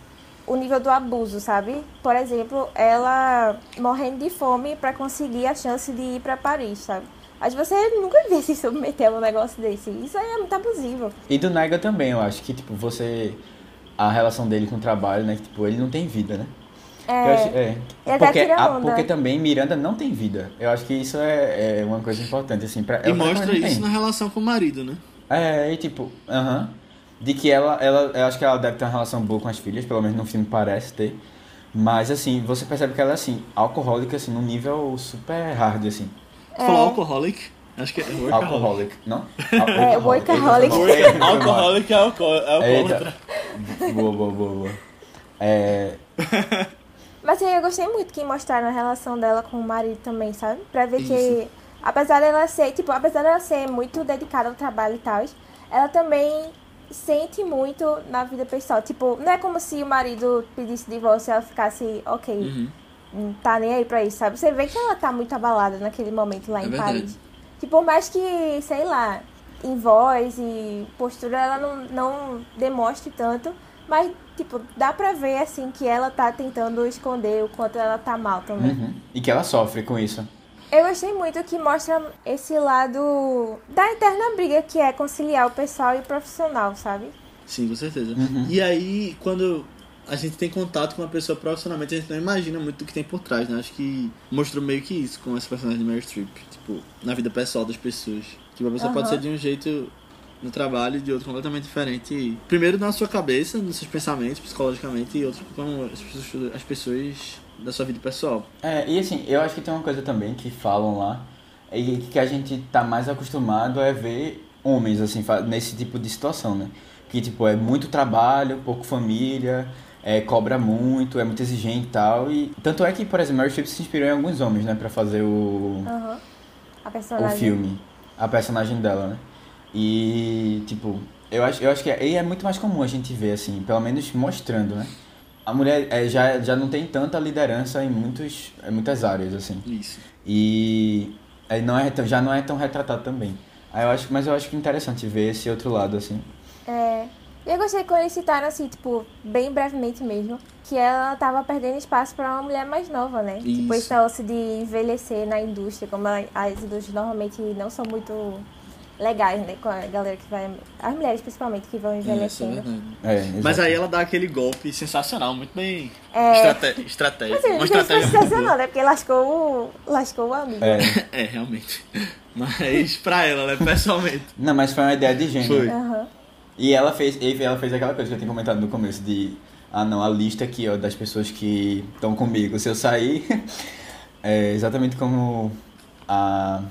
o nível do abuso, sabe? Por exemplo, ela morrendo de fome pra conseguir a chance de ir pra Paris, sabe? Mas você nunca [LAUGHS] vê se submeter a um negócio desse. Isso aí é muito abusivo. E do Nigel também, eu acho que, tipo, você. A relação dele com o trabalho, né? Que, tipo, ele não tem vida, né? Eu acho- É, é. Até Porque, a- porque também Miranda não tem vida. Eu acho que isso é, é uma coisa importante, assim, pra E ela mostra isso tem. na relação com o marido, né? É, e tipo, aham. De que ela, ela. Eu acho que ela deve ter uma relação boa com as filhas, pelo menos no filme parece ter. Mas assim, você percebe que ela é assim, alcoólica, assim, num nível super hard, assim. Tu falou alcoholic? Acho que é workaholic. Alcoholic, não? É, workaholic. Alcoholic é é alcoólatra. Boa, boa, boa, boa. É, [LAUGHS] Mas aí eu gostei muito que mostraram a relação dela com o marido também, sabe? Pra ver que, Isso. apesar dela ser, tipo, apesar dela ser muito dedicada ao trabalho e tal, ela também sente muito na vida pessoal. Tipo, não é como se o marido pedisse divórcio e ela ficasse, ok, Uhum. não tá nem aí pra isso, sabe? Você vê que ela tá muito abalada naquele momento lá É em verdade. Paris. Tipo, por mais que, sei lá, em voz e postura ela não, não demonstre tanto, mas, tipo, dá pra ver, assim, que ela tá tentando esconder o quanto ela tá mal também. uhum. E que ela sofre com isso. Eu gostei muito que mostra esse lado da eterna briga que é conciliar o pessoal e o profissional, sabe? Sim, com certeza. Uhum. E aí, quando a gente tem contato com uma pessoa profissionalmente, a gente não imagina muito do que tem por trás, né? Acho que mostrou meio que isso com esse personagem de Meryl Streep. Tipo, na vida pessoal das pessoas. Que uma pessoa pode Aham. ser de um jeito no trabalho de outro completamente diferente. Primeiro na sua cabeça, nos seus pensamentos, psicologicamente, e outro com as pessoas, as pessoas da sua vida pessoal. É, e assim, eu acho que tem uma coisa também que falam lá, e que a gente tá mais acostumado é ver homens, assim, nesse tipo de situação, né? Que, tipo, é muito trabalho, pouco família, é, cobra muito, é muito exigente e tal. E tanto é que, por exemplo, Meryl Streep se inspirou em alguns homens, né? Pra fazer o, Aham. A o filme, a personagem dela, né? E, tipo, eu acho, eu acho que é, e é muito mais comum a gente ver, assim, pelo menos mostrando, né? A mulher é, já, já não tem tanta liderança em, muitos, em muitas áreas, assim. Isso. E aí não é, já não é tão retratado também. Aí eu acho, mas eu acho que é interessante ver esse outro lado, assim. É. E eu gostei quando eles citaram, assim, tipo, bem brevemente mesmo, que ela tava perdendo espaço pra uma mulher mais nova, né? Isso. Tipo, esse lance de envelhecer na indústria, como a- as indústrias normalmente não são muito legais, né? Com a galera que vai. As mulheres principalmente que vão É, isso é envelhecendo. verdade. É, Mas aí ela dá aquele golpe sensacional, muito bem. É. Estratégia. Assim, Uma foi estratégia muito boa. sensacional, né? Porque lascou o, lascou o amigo. É. [LAUGHS] É, realmente. Mas pra ela, né, pessoalmente. Não, mas foi uma ideia de gênio. Foi. Aham. E ela fez, e ela fez aquela coisa que eu tinha comentado no começo de ah não, a lista aqui ó das pessoas que estão comigo. Se eu sair, [LAUGHS] é exatamente como a,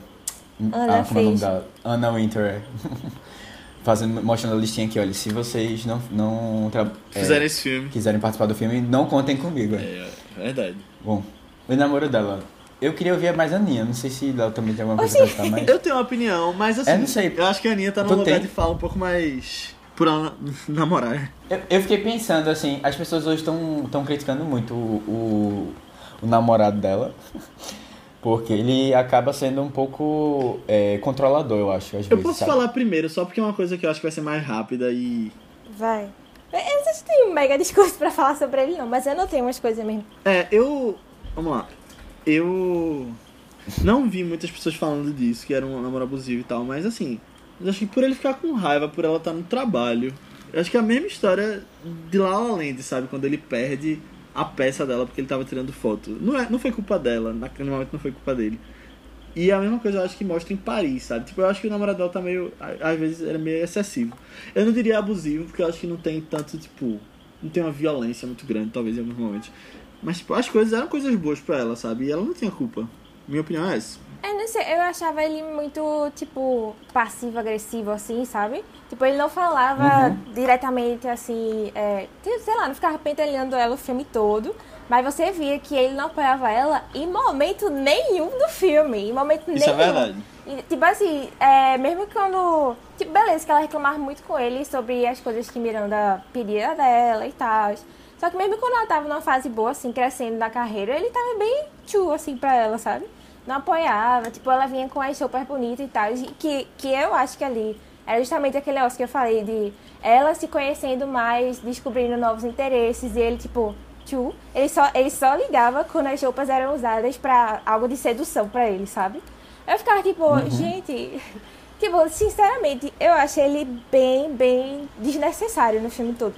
Ana a como é o nome da Anna Winter é. [LAUGHS] Fazendo, mostrando a listinha aqui, olha, se vocês não, não tra- é, Fizeram esse filme. quiserem participar do filme, não contem comigo. é. É, verdade. Bom, o namoro dela. Eu queria ouvir mais a Aninha, não sei se ela também tem alguma coisa pra falar, mas. Eu tenho uma opinião, mas assim. É, não sei. Eu acho que a Aninha tá num Tu lugar tem? de fala um pouco mais. Por ela [LAUGHS] namorar. Eu, eu fiquei pensando assim, as pessoas hoje estão criticando muito o, o, o namorado dela. [LAUGHS] Porque ele acaba sendo um pouco é, controlador, eu acho, às Eu vezes. posso sabe? falar primeiro, só porque é uma coisa que eu acho que vai ser mais rápida e. Vai. Eu não sei se tem um mega [LAUGHS] discurso pra falar sobre ele, não, mas eu não tenho umas coisas mesmo. É, eu. Vamos lá. Eu. Não vi muitas pessoas falando disso, que era um namoro abusivo e tal, mas assim. Eu acho que por ele ficar com raiva, por ela estar no trabalho. Eu acho que é a mesma história de La La Land, sabe? Quando ele perde a peça dela porque ele tava tirando foto. Não, é, não foi culpa dela, naquele momento não foi culpa dele. E a mesma coisa eu acho que mostra em Paris, sabe? Tipo, eu acho que o namorado dela tá meio. Às vezes era meio excessivo. Eu não diria abusivo, porque eu acho que não tem tanto, tipo. Não tem uma violência muito grande, talvez, em alguns momentos. Mas, tipo, as coisas eram coisas boas pra ela, sabe? E ela não tinha culpa. Minha opinião é essa. Eu não sei, eu achava ele muito, tipo, passivo-agressivo, assim, sabe? Tipo, ele não falava Uhum. diretamente, assim, é, tipo, sei lá, não ficava pentelhando ela o filme todo. Mas você via que ele não apoiava ela em momento nenhum do filme. Em momento Isso é nenhum. verdade. E, tipo assim, é, mesmo quando. Tipo, beleza, que ela reclamava muito com ele sobre as coisas que Miranda pedia dela e tal. Só que mesmo quando ela tava numa fase boa, assim, crescendo na carreira, ele tava bem tchu, assim, pra ela, sabe? Não apoiava, tipo, ela vinha com as roupas bonitas e tal. Que, que eu acho que ali era justamente aquele negócio que eu falei de ela se conhecendo mais, descobrindo novos interesses, e ele, tipo, tchu, ele só, ele só ligava quando as roupas eram usadas pra algo de sedução pra ele, sabe? Eu ficava tipo, gente. [LAUGHS] Tipo, sinceramente, eu achei ele bem, bem desnecessário no filme todo.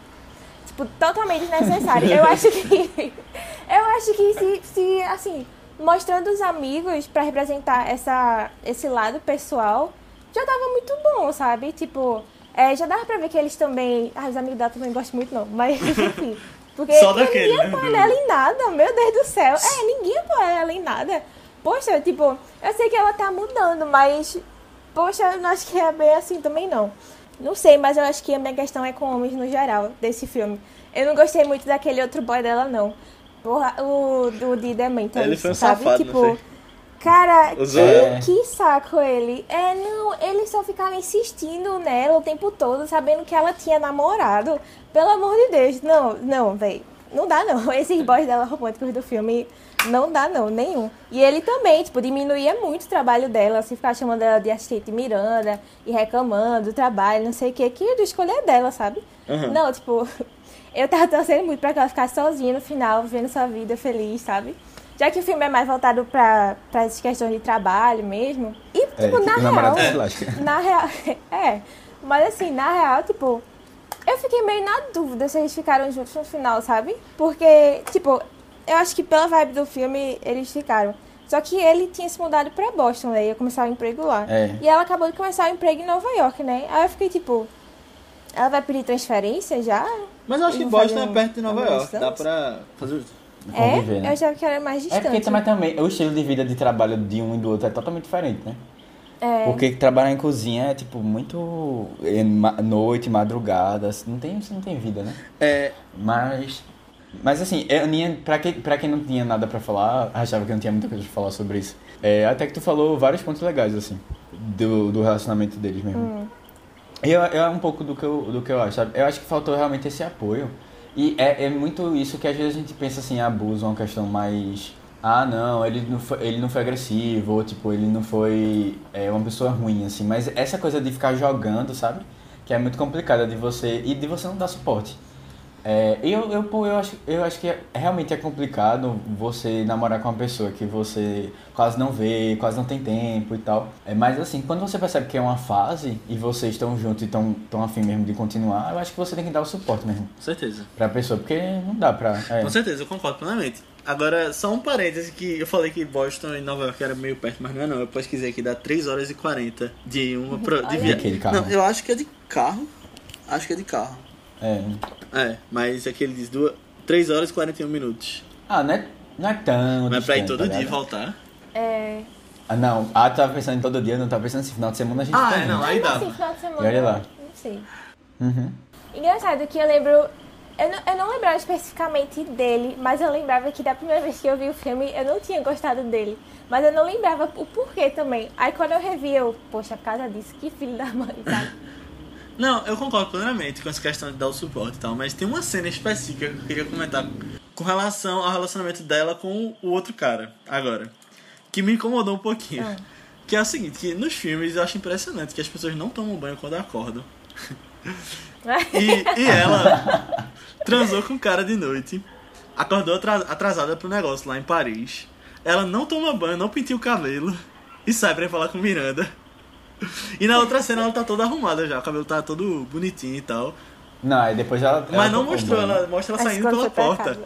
Tipo, totalmente desnecessário. eu [LAUGHS] acho que. [LAUGHS] Eu acho que se, se assim, mostrando os amigos pra representar essa, esse lado pessoal, já tava muito bom, sabe? Tipo, é, já dava pra ver que eles também. Ah, os amigos dela também gostam muito, não. Mas, [LAUGHS] enfim. Porque Só daquele, ninguém né, apoia do- ela em nada, meu Deus do céu. É, ninguém apoia ela em nada. Poxa, tipo, eu sei que ela tá mudando, mas. Poxa, eu não acho que é bem assim também, não. Não sei, mas eu acho que a minha questão é com homens no geral, desse filme. Eu não gostei muito daquele outro boy dela, não. Porra, o do de The Mentalist, Ele foi um sabe? safado, tipo? Cara, que, ela. que saco ele. É, não, ele só ficava insistindo nela o tempo todo, sabendo que ela tinha namorado. Pelo amor de Deus. Não, não, véi. Não dá, não. [LAUGHS] Esses boys dela românticos do filme, não dá, não, nenhum. E ele também, tipo, diminuía muito o trabalho dela, assim, ficava chamando ela de assistente Miranda e reclamando do trabalho, não sei o que, que era escolher dela, sabe? Uhum. Não, tipo, eu tava torcendo muito pra que ela ficasse sozinha no final, vivendo sua vida feliz, sabe? Já que o filme é mais voltado pra, pra essas questões de trabalho mesmo. E, tipo, É, tipo, na namorado real. [LAUGHS] Na real. [LAUGHS] É. Mas assim, na real, tipo, eu fiquei meio na dúvida se eles ficaram juntos no final, sabe? Porque, tipo, eu acho que pela vibe do filme eles ficaram. Só que ele tinha se mudado pra Boston, né? Ia começar o emprego lá. É. E ela acabou de começar o emprego em Nova York, né? Aí eu fiquei tipo. Ela vai pedir transferência já? Mas eu acho que Boston é perto de Nova York. Dá pra fazer os É? Conviver, né? Eu achava que era mais É distante. porque também, também o estilo de vida de trabalho de um e do outro é totalmente diferente, né? É. Porque trabalhar em cozinha é tipo muito é, noite, madrugada, assim, não tem, você não tem vida, né? É, Mas mas assim, eu nem pra quem, pra quem não tinha nada pra falar, achava que não tinha muita coisa pra falar sobre isso. É, até que tu falou vários pontos legais assim do, do relacionamento deles mesmo. Hum. E eu, é um pouco do que eu, do que eu acho, sabe? Eu acho que faltou realmente esse apoio. E é, é muito isso que às vezes a gente pensa assim, abuso é uma questão mais. Ah, não, ele não foi, ele não foi agressivo, ou tipo, ele não foi é, uma pessoa ruim, assim. Mas essa coisa de ficar jogando, sabe? Que é muito complicada de você. E de você não dar suporte. É, eu, eu, pô, eu, acho, eu acho que é- realmente é complicado você namorar com uma pessoa que você quase não vê, quase não tem tempo e tal. É, mas assim, quando você percebe que é uma fase e vocês estão juntos e estão tão afim mesmo de continuar, eu acho que você tem que dar o suporte mesmo com certeza. pra pessoa, porque não dá pra. é. Com certeza, eu concordo plenamente. Agora, só um parêntese que eu falei que Boston e Nova York era meio perto, mas não é não. Eu pesquisei aqui, dá 3 horas e 40 de uma pro, de viagem. Não, eu acho que é de carro. Acho que é de carro. É. É, mas aqui ele diz 3 horas e 41 minutos. Ah, não é, não é tão. Mas pra ir todo tá dia e voltar. É. Ah, não. Ah, tu tava pensando em todo dia, não tava pensando assim, final de semana a gente Ah, tá é, não, aí dá. assim, final de semana. E olha lá. Não sei. Uhum. Engraçado que eu lembro. Eu não, eu não lembrava especificamente dele, mas eu lembrava que da primeira vez que eu vi o filme eu não tinha gostado dele. Mas eu não lembrava o porquê também. Aí quando eu revi, eu, poxa, por causa disso, que filho da mãe, sabe? [LAUGHS] Não, eu concordo plenamente com essa questão de dar o suporte e tal, mas tem uma cena específica que eu queria comentar com relação ao relacionamento dela com o outro cara, agora. Que me incomodou um pouquinho. Ah. Que é o seguinte, que nos filmes eu acho impressionante que as pessoas não tomam banho quando acordam. [LAUGHS] E, e ela transou com o cara de noite, acordou atra- atrasada pro negócio lá em Paris. Ela não toma banho, não pintia o cabelo e sai pra ir falar com Miranda. E na outra cena ela tá toda arrumada já, o cabelo tá todo bonitinho e tal. Não, aí depois ela. ela Mas não tocou mostrou, ela mostra ela saindo pela porta.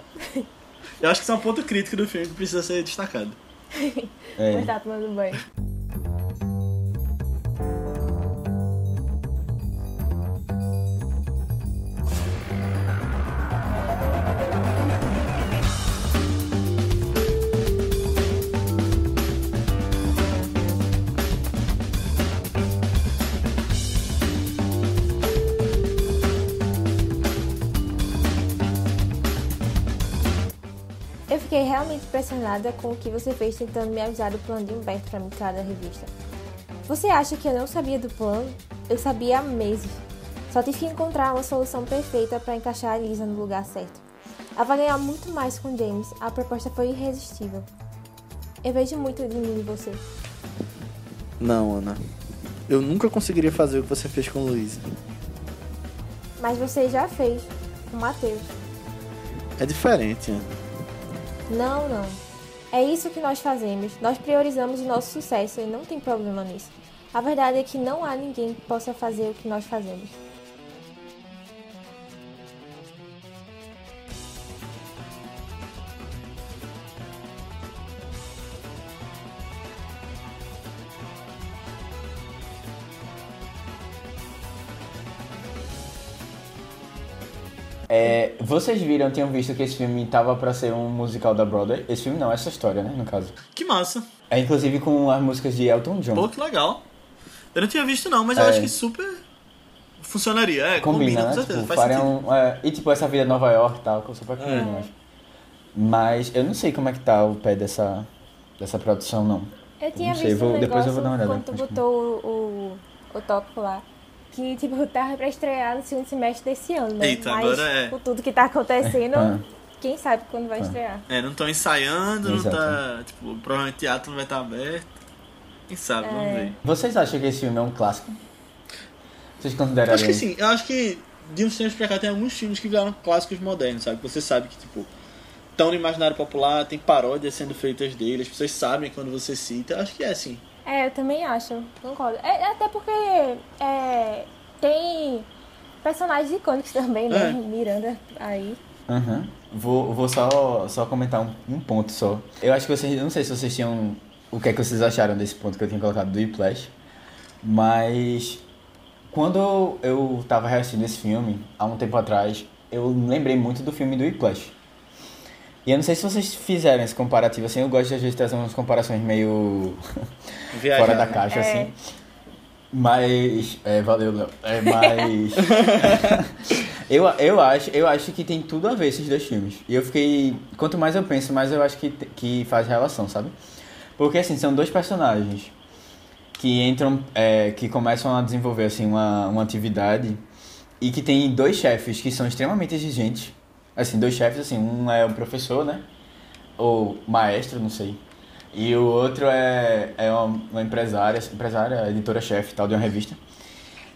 Eu acho que isso é um ponto crítico do filme que precisa ser destacado. [LAUGHS] É. Mas tá tomando banho. Fiquei realmente impressionada com o que você fez tentando me avisar do plano de Humberto para me da revista. Você acha que eu não sabia do plano? Eu sabia há meses. Só tive que encontrar uma solução perfeita para encaixar a Lisa no lugar certo. Vai ganhar muito mais com James. A proposta foi irresistível. Eu vejo muito de mim em você. Não, Ana. Eu nunca conseguiria fazer o que você fez com o Luiz. Mas você já fez com o Matheus. É diferente, Ana. Não, não. É isso que nós fazemos. Nós priorizamos o nosso sucesso e não tem problema nisso. A verdade é que não há ninguém que possa fazer o que nós fazemos. É, vocês viram, tinham visto que esse filme tava pra ser um musical da Broadway? Esse filme não, essa história, né, no caso. Que massa. É inclusive com as músicas de Elton John. Pô, que legal. Eu não tinha visto não, mas eu É. acho que super funcionaria. É, combina, combina, né? com certeza. Tipo, faz fariam, sentido. é, e tipo, essa vida em Nova York e tal, que eu super combina, É. eu acho. Mas eu não sei como é que tá o pé dessa, dessa produção, não. Eu tinha Não sei, visto vou- um depois eu vou dar uma olhada, quando botou o, o, o tópico lá. Que, tipo, [LAUGHS] tava pra estrear no segundo semestre desse ano, né? Eita, Mas agora é. com tudo que tá acontecendo, Ah. quem sabe quando vai Ah. estrear. É, não estão ensaiando, não Exato. tá. Tipo, provavelmente o teatro não vai estar aberto. Quem sabe, vamos É. ver. Vocês acham que esse filme é um clássico? Vocês Eu considerariam? acho que sim, eu acho que de uns tempos pra cá tem alguns filmes que viraram clássicos modernos, sabe? Você sabe que, tipo, estão no imaginário popular, tem paródias sendo feitas dele, as pessoas sabem quando você cita. Eu acho que é assim. É, eu também acho, concordo. É, até porque é, tem personagens icônicos [LAUGHS] também, né? É. Miranda aí. Aham. Vou, vou só, só comentar um, um ponto só. Eu acho que vocês. Não sei se vocês tinham. O que é que vocês acharam desse ponto que eu tinha colocado do Whiplash. Mas. Quando eu tava reassistindo esse filme, há um tempo atrás, eu lembrei muito do filme do Whiplash. E eu não sei se vocês fizeram esse comparativo assim, eu gosto de às vezes trazer umas comparações meio [LAUGHS] Viajar, fora da caixa, É. assim. Mas. É, valeu, Léo. É, mas. [LAUGHS] eu, eu, acho, eu acho que tem tudo a ver esses dois filmes. E eu fiquei. Quanto mais eu penso, mais eu acho que, que faz relação, sabe? Porque assim, são dois personagens que entram. é, que começam a desenvolver assim, uma, uma atividade e que tem dois chefes que são extremamente exigentes. Assim, dois chefes, assim, um é o professor, né? Ou maestro, não sei. E o outro é, é uma, uma empresária, empresária, editora-chefe tal, de uma revista.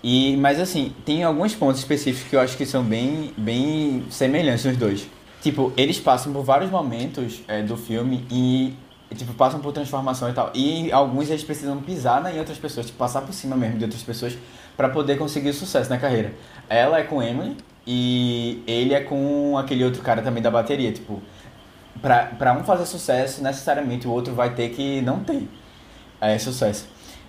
E, mas assim, tem alguns pontos específicos que eu acho que são bem, bem semelhantes os dois. Tipo, eles passam por vários momentos é, do filme e, tipo, passam por transformação e tal. E alguns eles precisam pisar né, em outras pessoas, tipo, passar por cima mesmo de outras pessoas para poder conseguir sucesso na carreira. Ela é com Emily e ele é com aquele outro cara também da bateria, tipo, pra, pra um fazer sucesso, necessariamente o outro vai ter que não ter é, sucesso.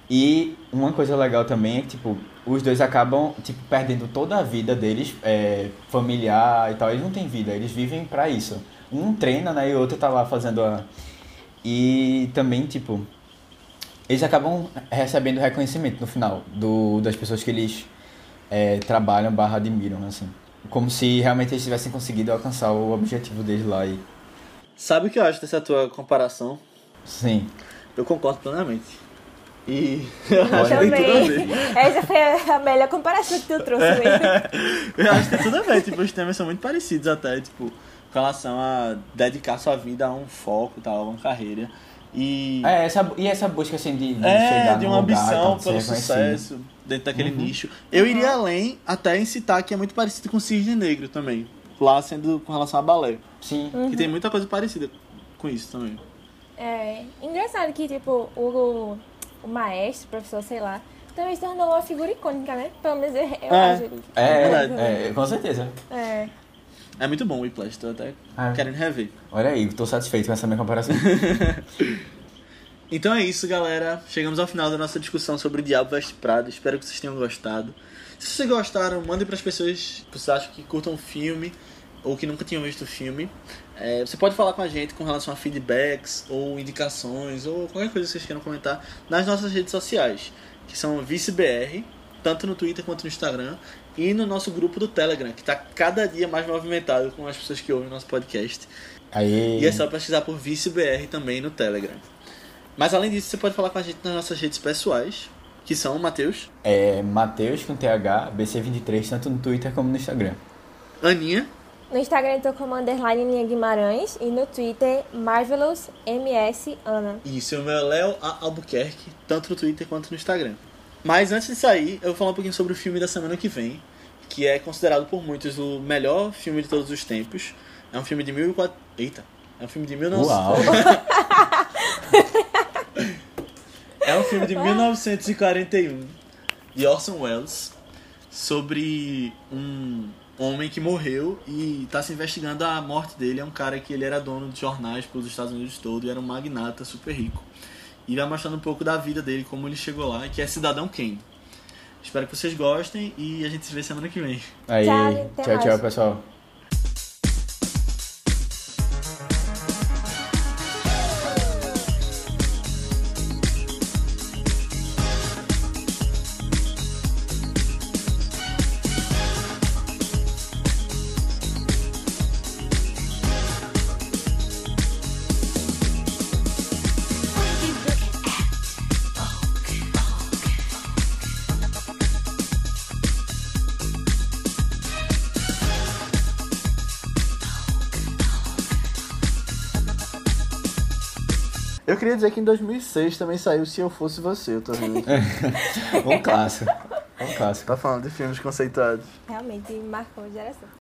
E uma coisa legal também é que, tipo, os dois acabam, tipo, perdendo toda a vida deles, é, familiar e tal. Eles não têm vida, eles vivem pra isso. Um treina, né, e o outro tá lá fazendo a... E também, tipo, eles acabam recebendo reconhecimento no final do, das pessoas que eles é, trabalham barra admiram, assim. Como se realmente eles tivessem conseguido alcançar o objetivo deles lá e... Sabe o que eu acho dessa tua comparação? Sim. Eu concordo plenamente. E [LAUGHS] eu acho que tem tudo a Também. ver. Essa foi a melhor comparação que tu trouxe mesmo. [LAUGHS] Eu acho que tem tudo a ver, tipo, os temas são muito parecidos até, tipo, com relação a dedicar sua vida a um foco e tal, a uma carreira. E É, essa, e essa busca, assim, de, de é, de uma lugar, ambição pelo sucesso dentro daquele nicho. Eu iria além até em citar que é muito parecido com Cisne Negro também. Lá sendo com relação a balé. Sim. Que tem muita coisa parecida com isso também. É engraçado que, tipo, o, o maestro, professor, sei lá, também se tornou uma figura icônica, né? Pelo menos eu, eu É. acho. É, verdade. é, com certeza. É. É muito bom o Whiplash, tô até É. querendo rever. Olha aí, tô satisfeito com essa minha comparação. [LAUGHS] Então é isso, galera. Chegamos ao final da nossa discussão sobre Diabo Veste Prada. Espero que vocês tenham gostado. Se vocês gostaram, mandem para as pessoas que vocês acham que curtam o filme ou que nunca tinham visto o filme. É, você pode falar com a gente com relação a feedbacks ou indicações ou qualquer coisa que vocês queiram comentar nas nossas redes sociais, que são ViceBR, tanto no Twitter quanto no Instagram, e no nosso grupo do Telegram, que está cada dia mais movimentado com as pessoas que ouvem o nosso podcast. Aí. E é só pesquisar por ViceBR também no Telegram. Mas além disso, você pode falar com a gente nas nossas redes pessoais, que são o Matheus, É Matheus com TH, BC23, tanto no Twitter como no Instagram. Aninha, No Instagram eu tô como underline Linha Guimarães e no Twitter Marvelous MS Ana. e seu meu é Léo. Albuquerque, tanto no Twitter quanto no Instagram. Mas antes de sair, eu vou falar um pouquinho sobre o filme da semana que vem, que é considerado por muitos o melhor filme de todos os tempos. É um filme de 1400... Eita! É um filme de 1900... Uau! [LAUGHS] É um filme de 1941 de Orson Welles sobre um homem que morreu e está se investigando a morte dele. É um cara que ele era dono de jornais pelos Estados Unidos todo e era um magnata super rico. E vai mostrando um pouco da vida dele, como ele chegou lá, que é Cidadão Kane. Espero que vocês gostem e a gente se vê semana que vem. Aí, Tchau, tchau, tchau, pessoal. Dizer que em 2006 também saiu Se Eu Fosse Você, eu tô vendo aqui. [LAUGHS] Um clássico. Um clássico. tá falando de filmes conceituados. Realmente marcou a geração.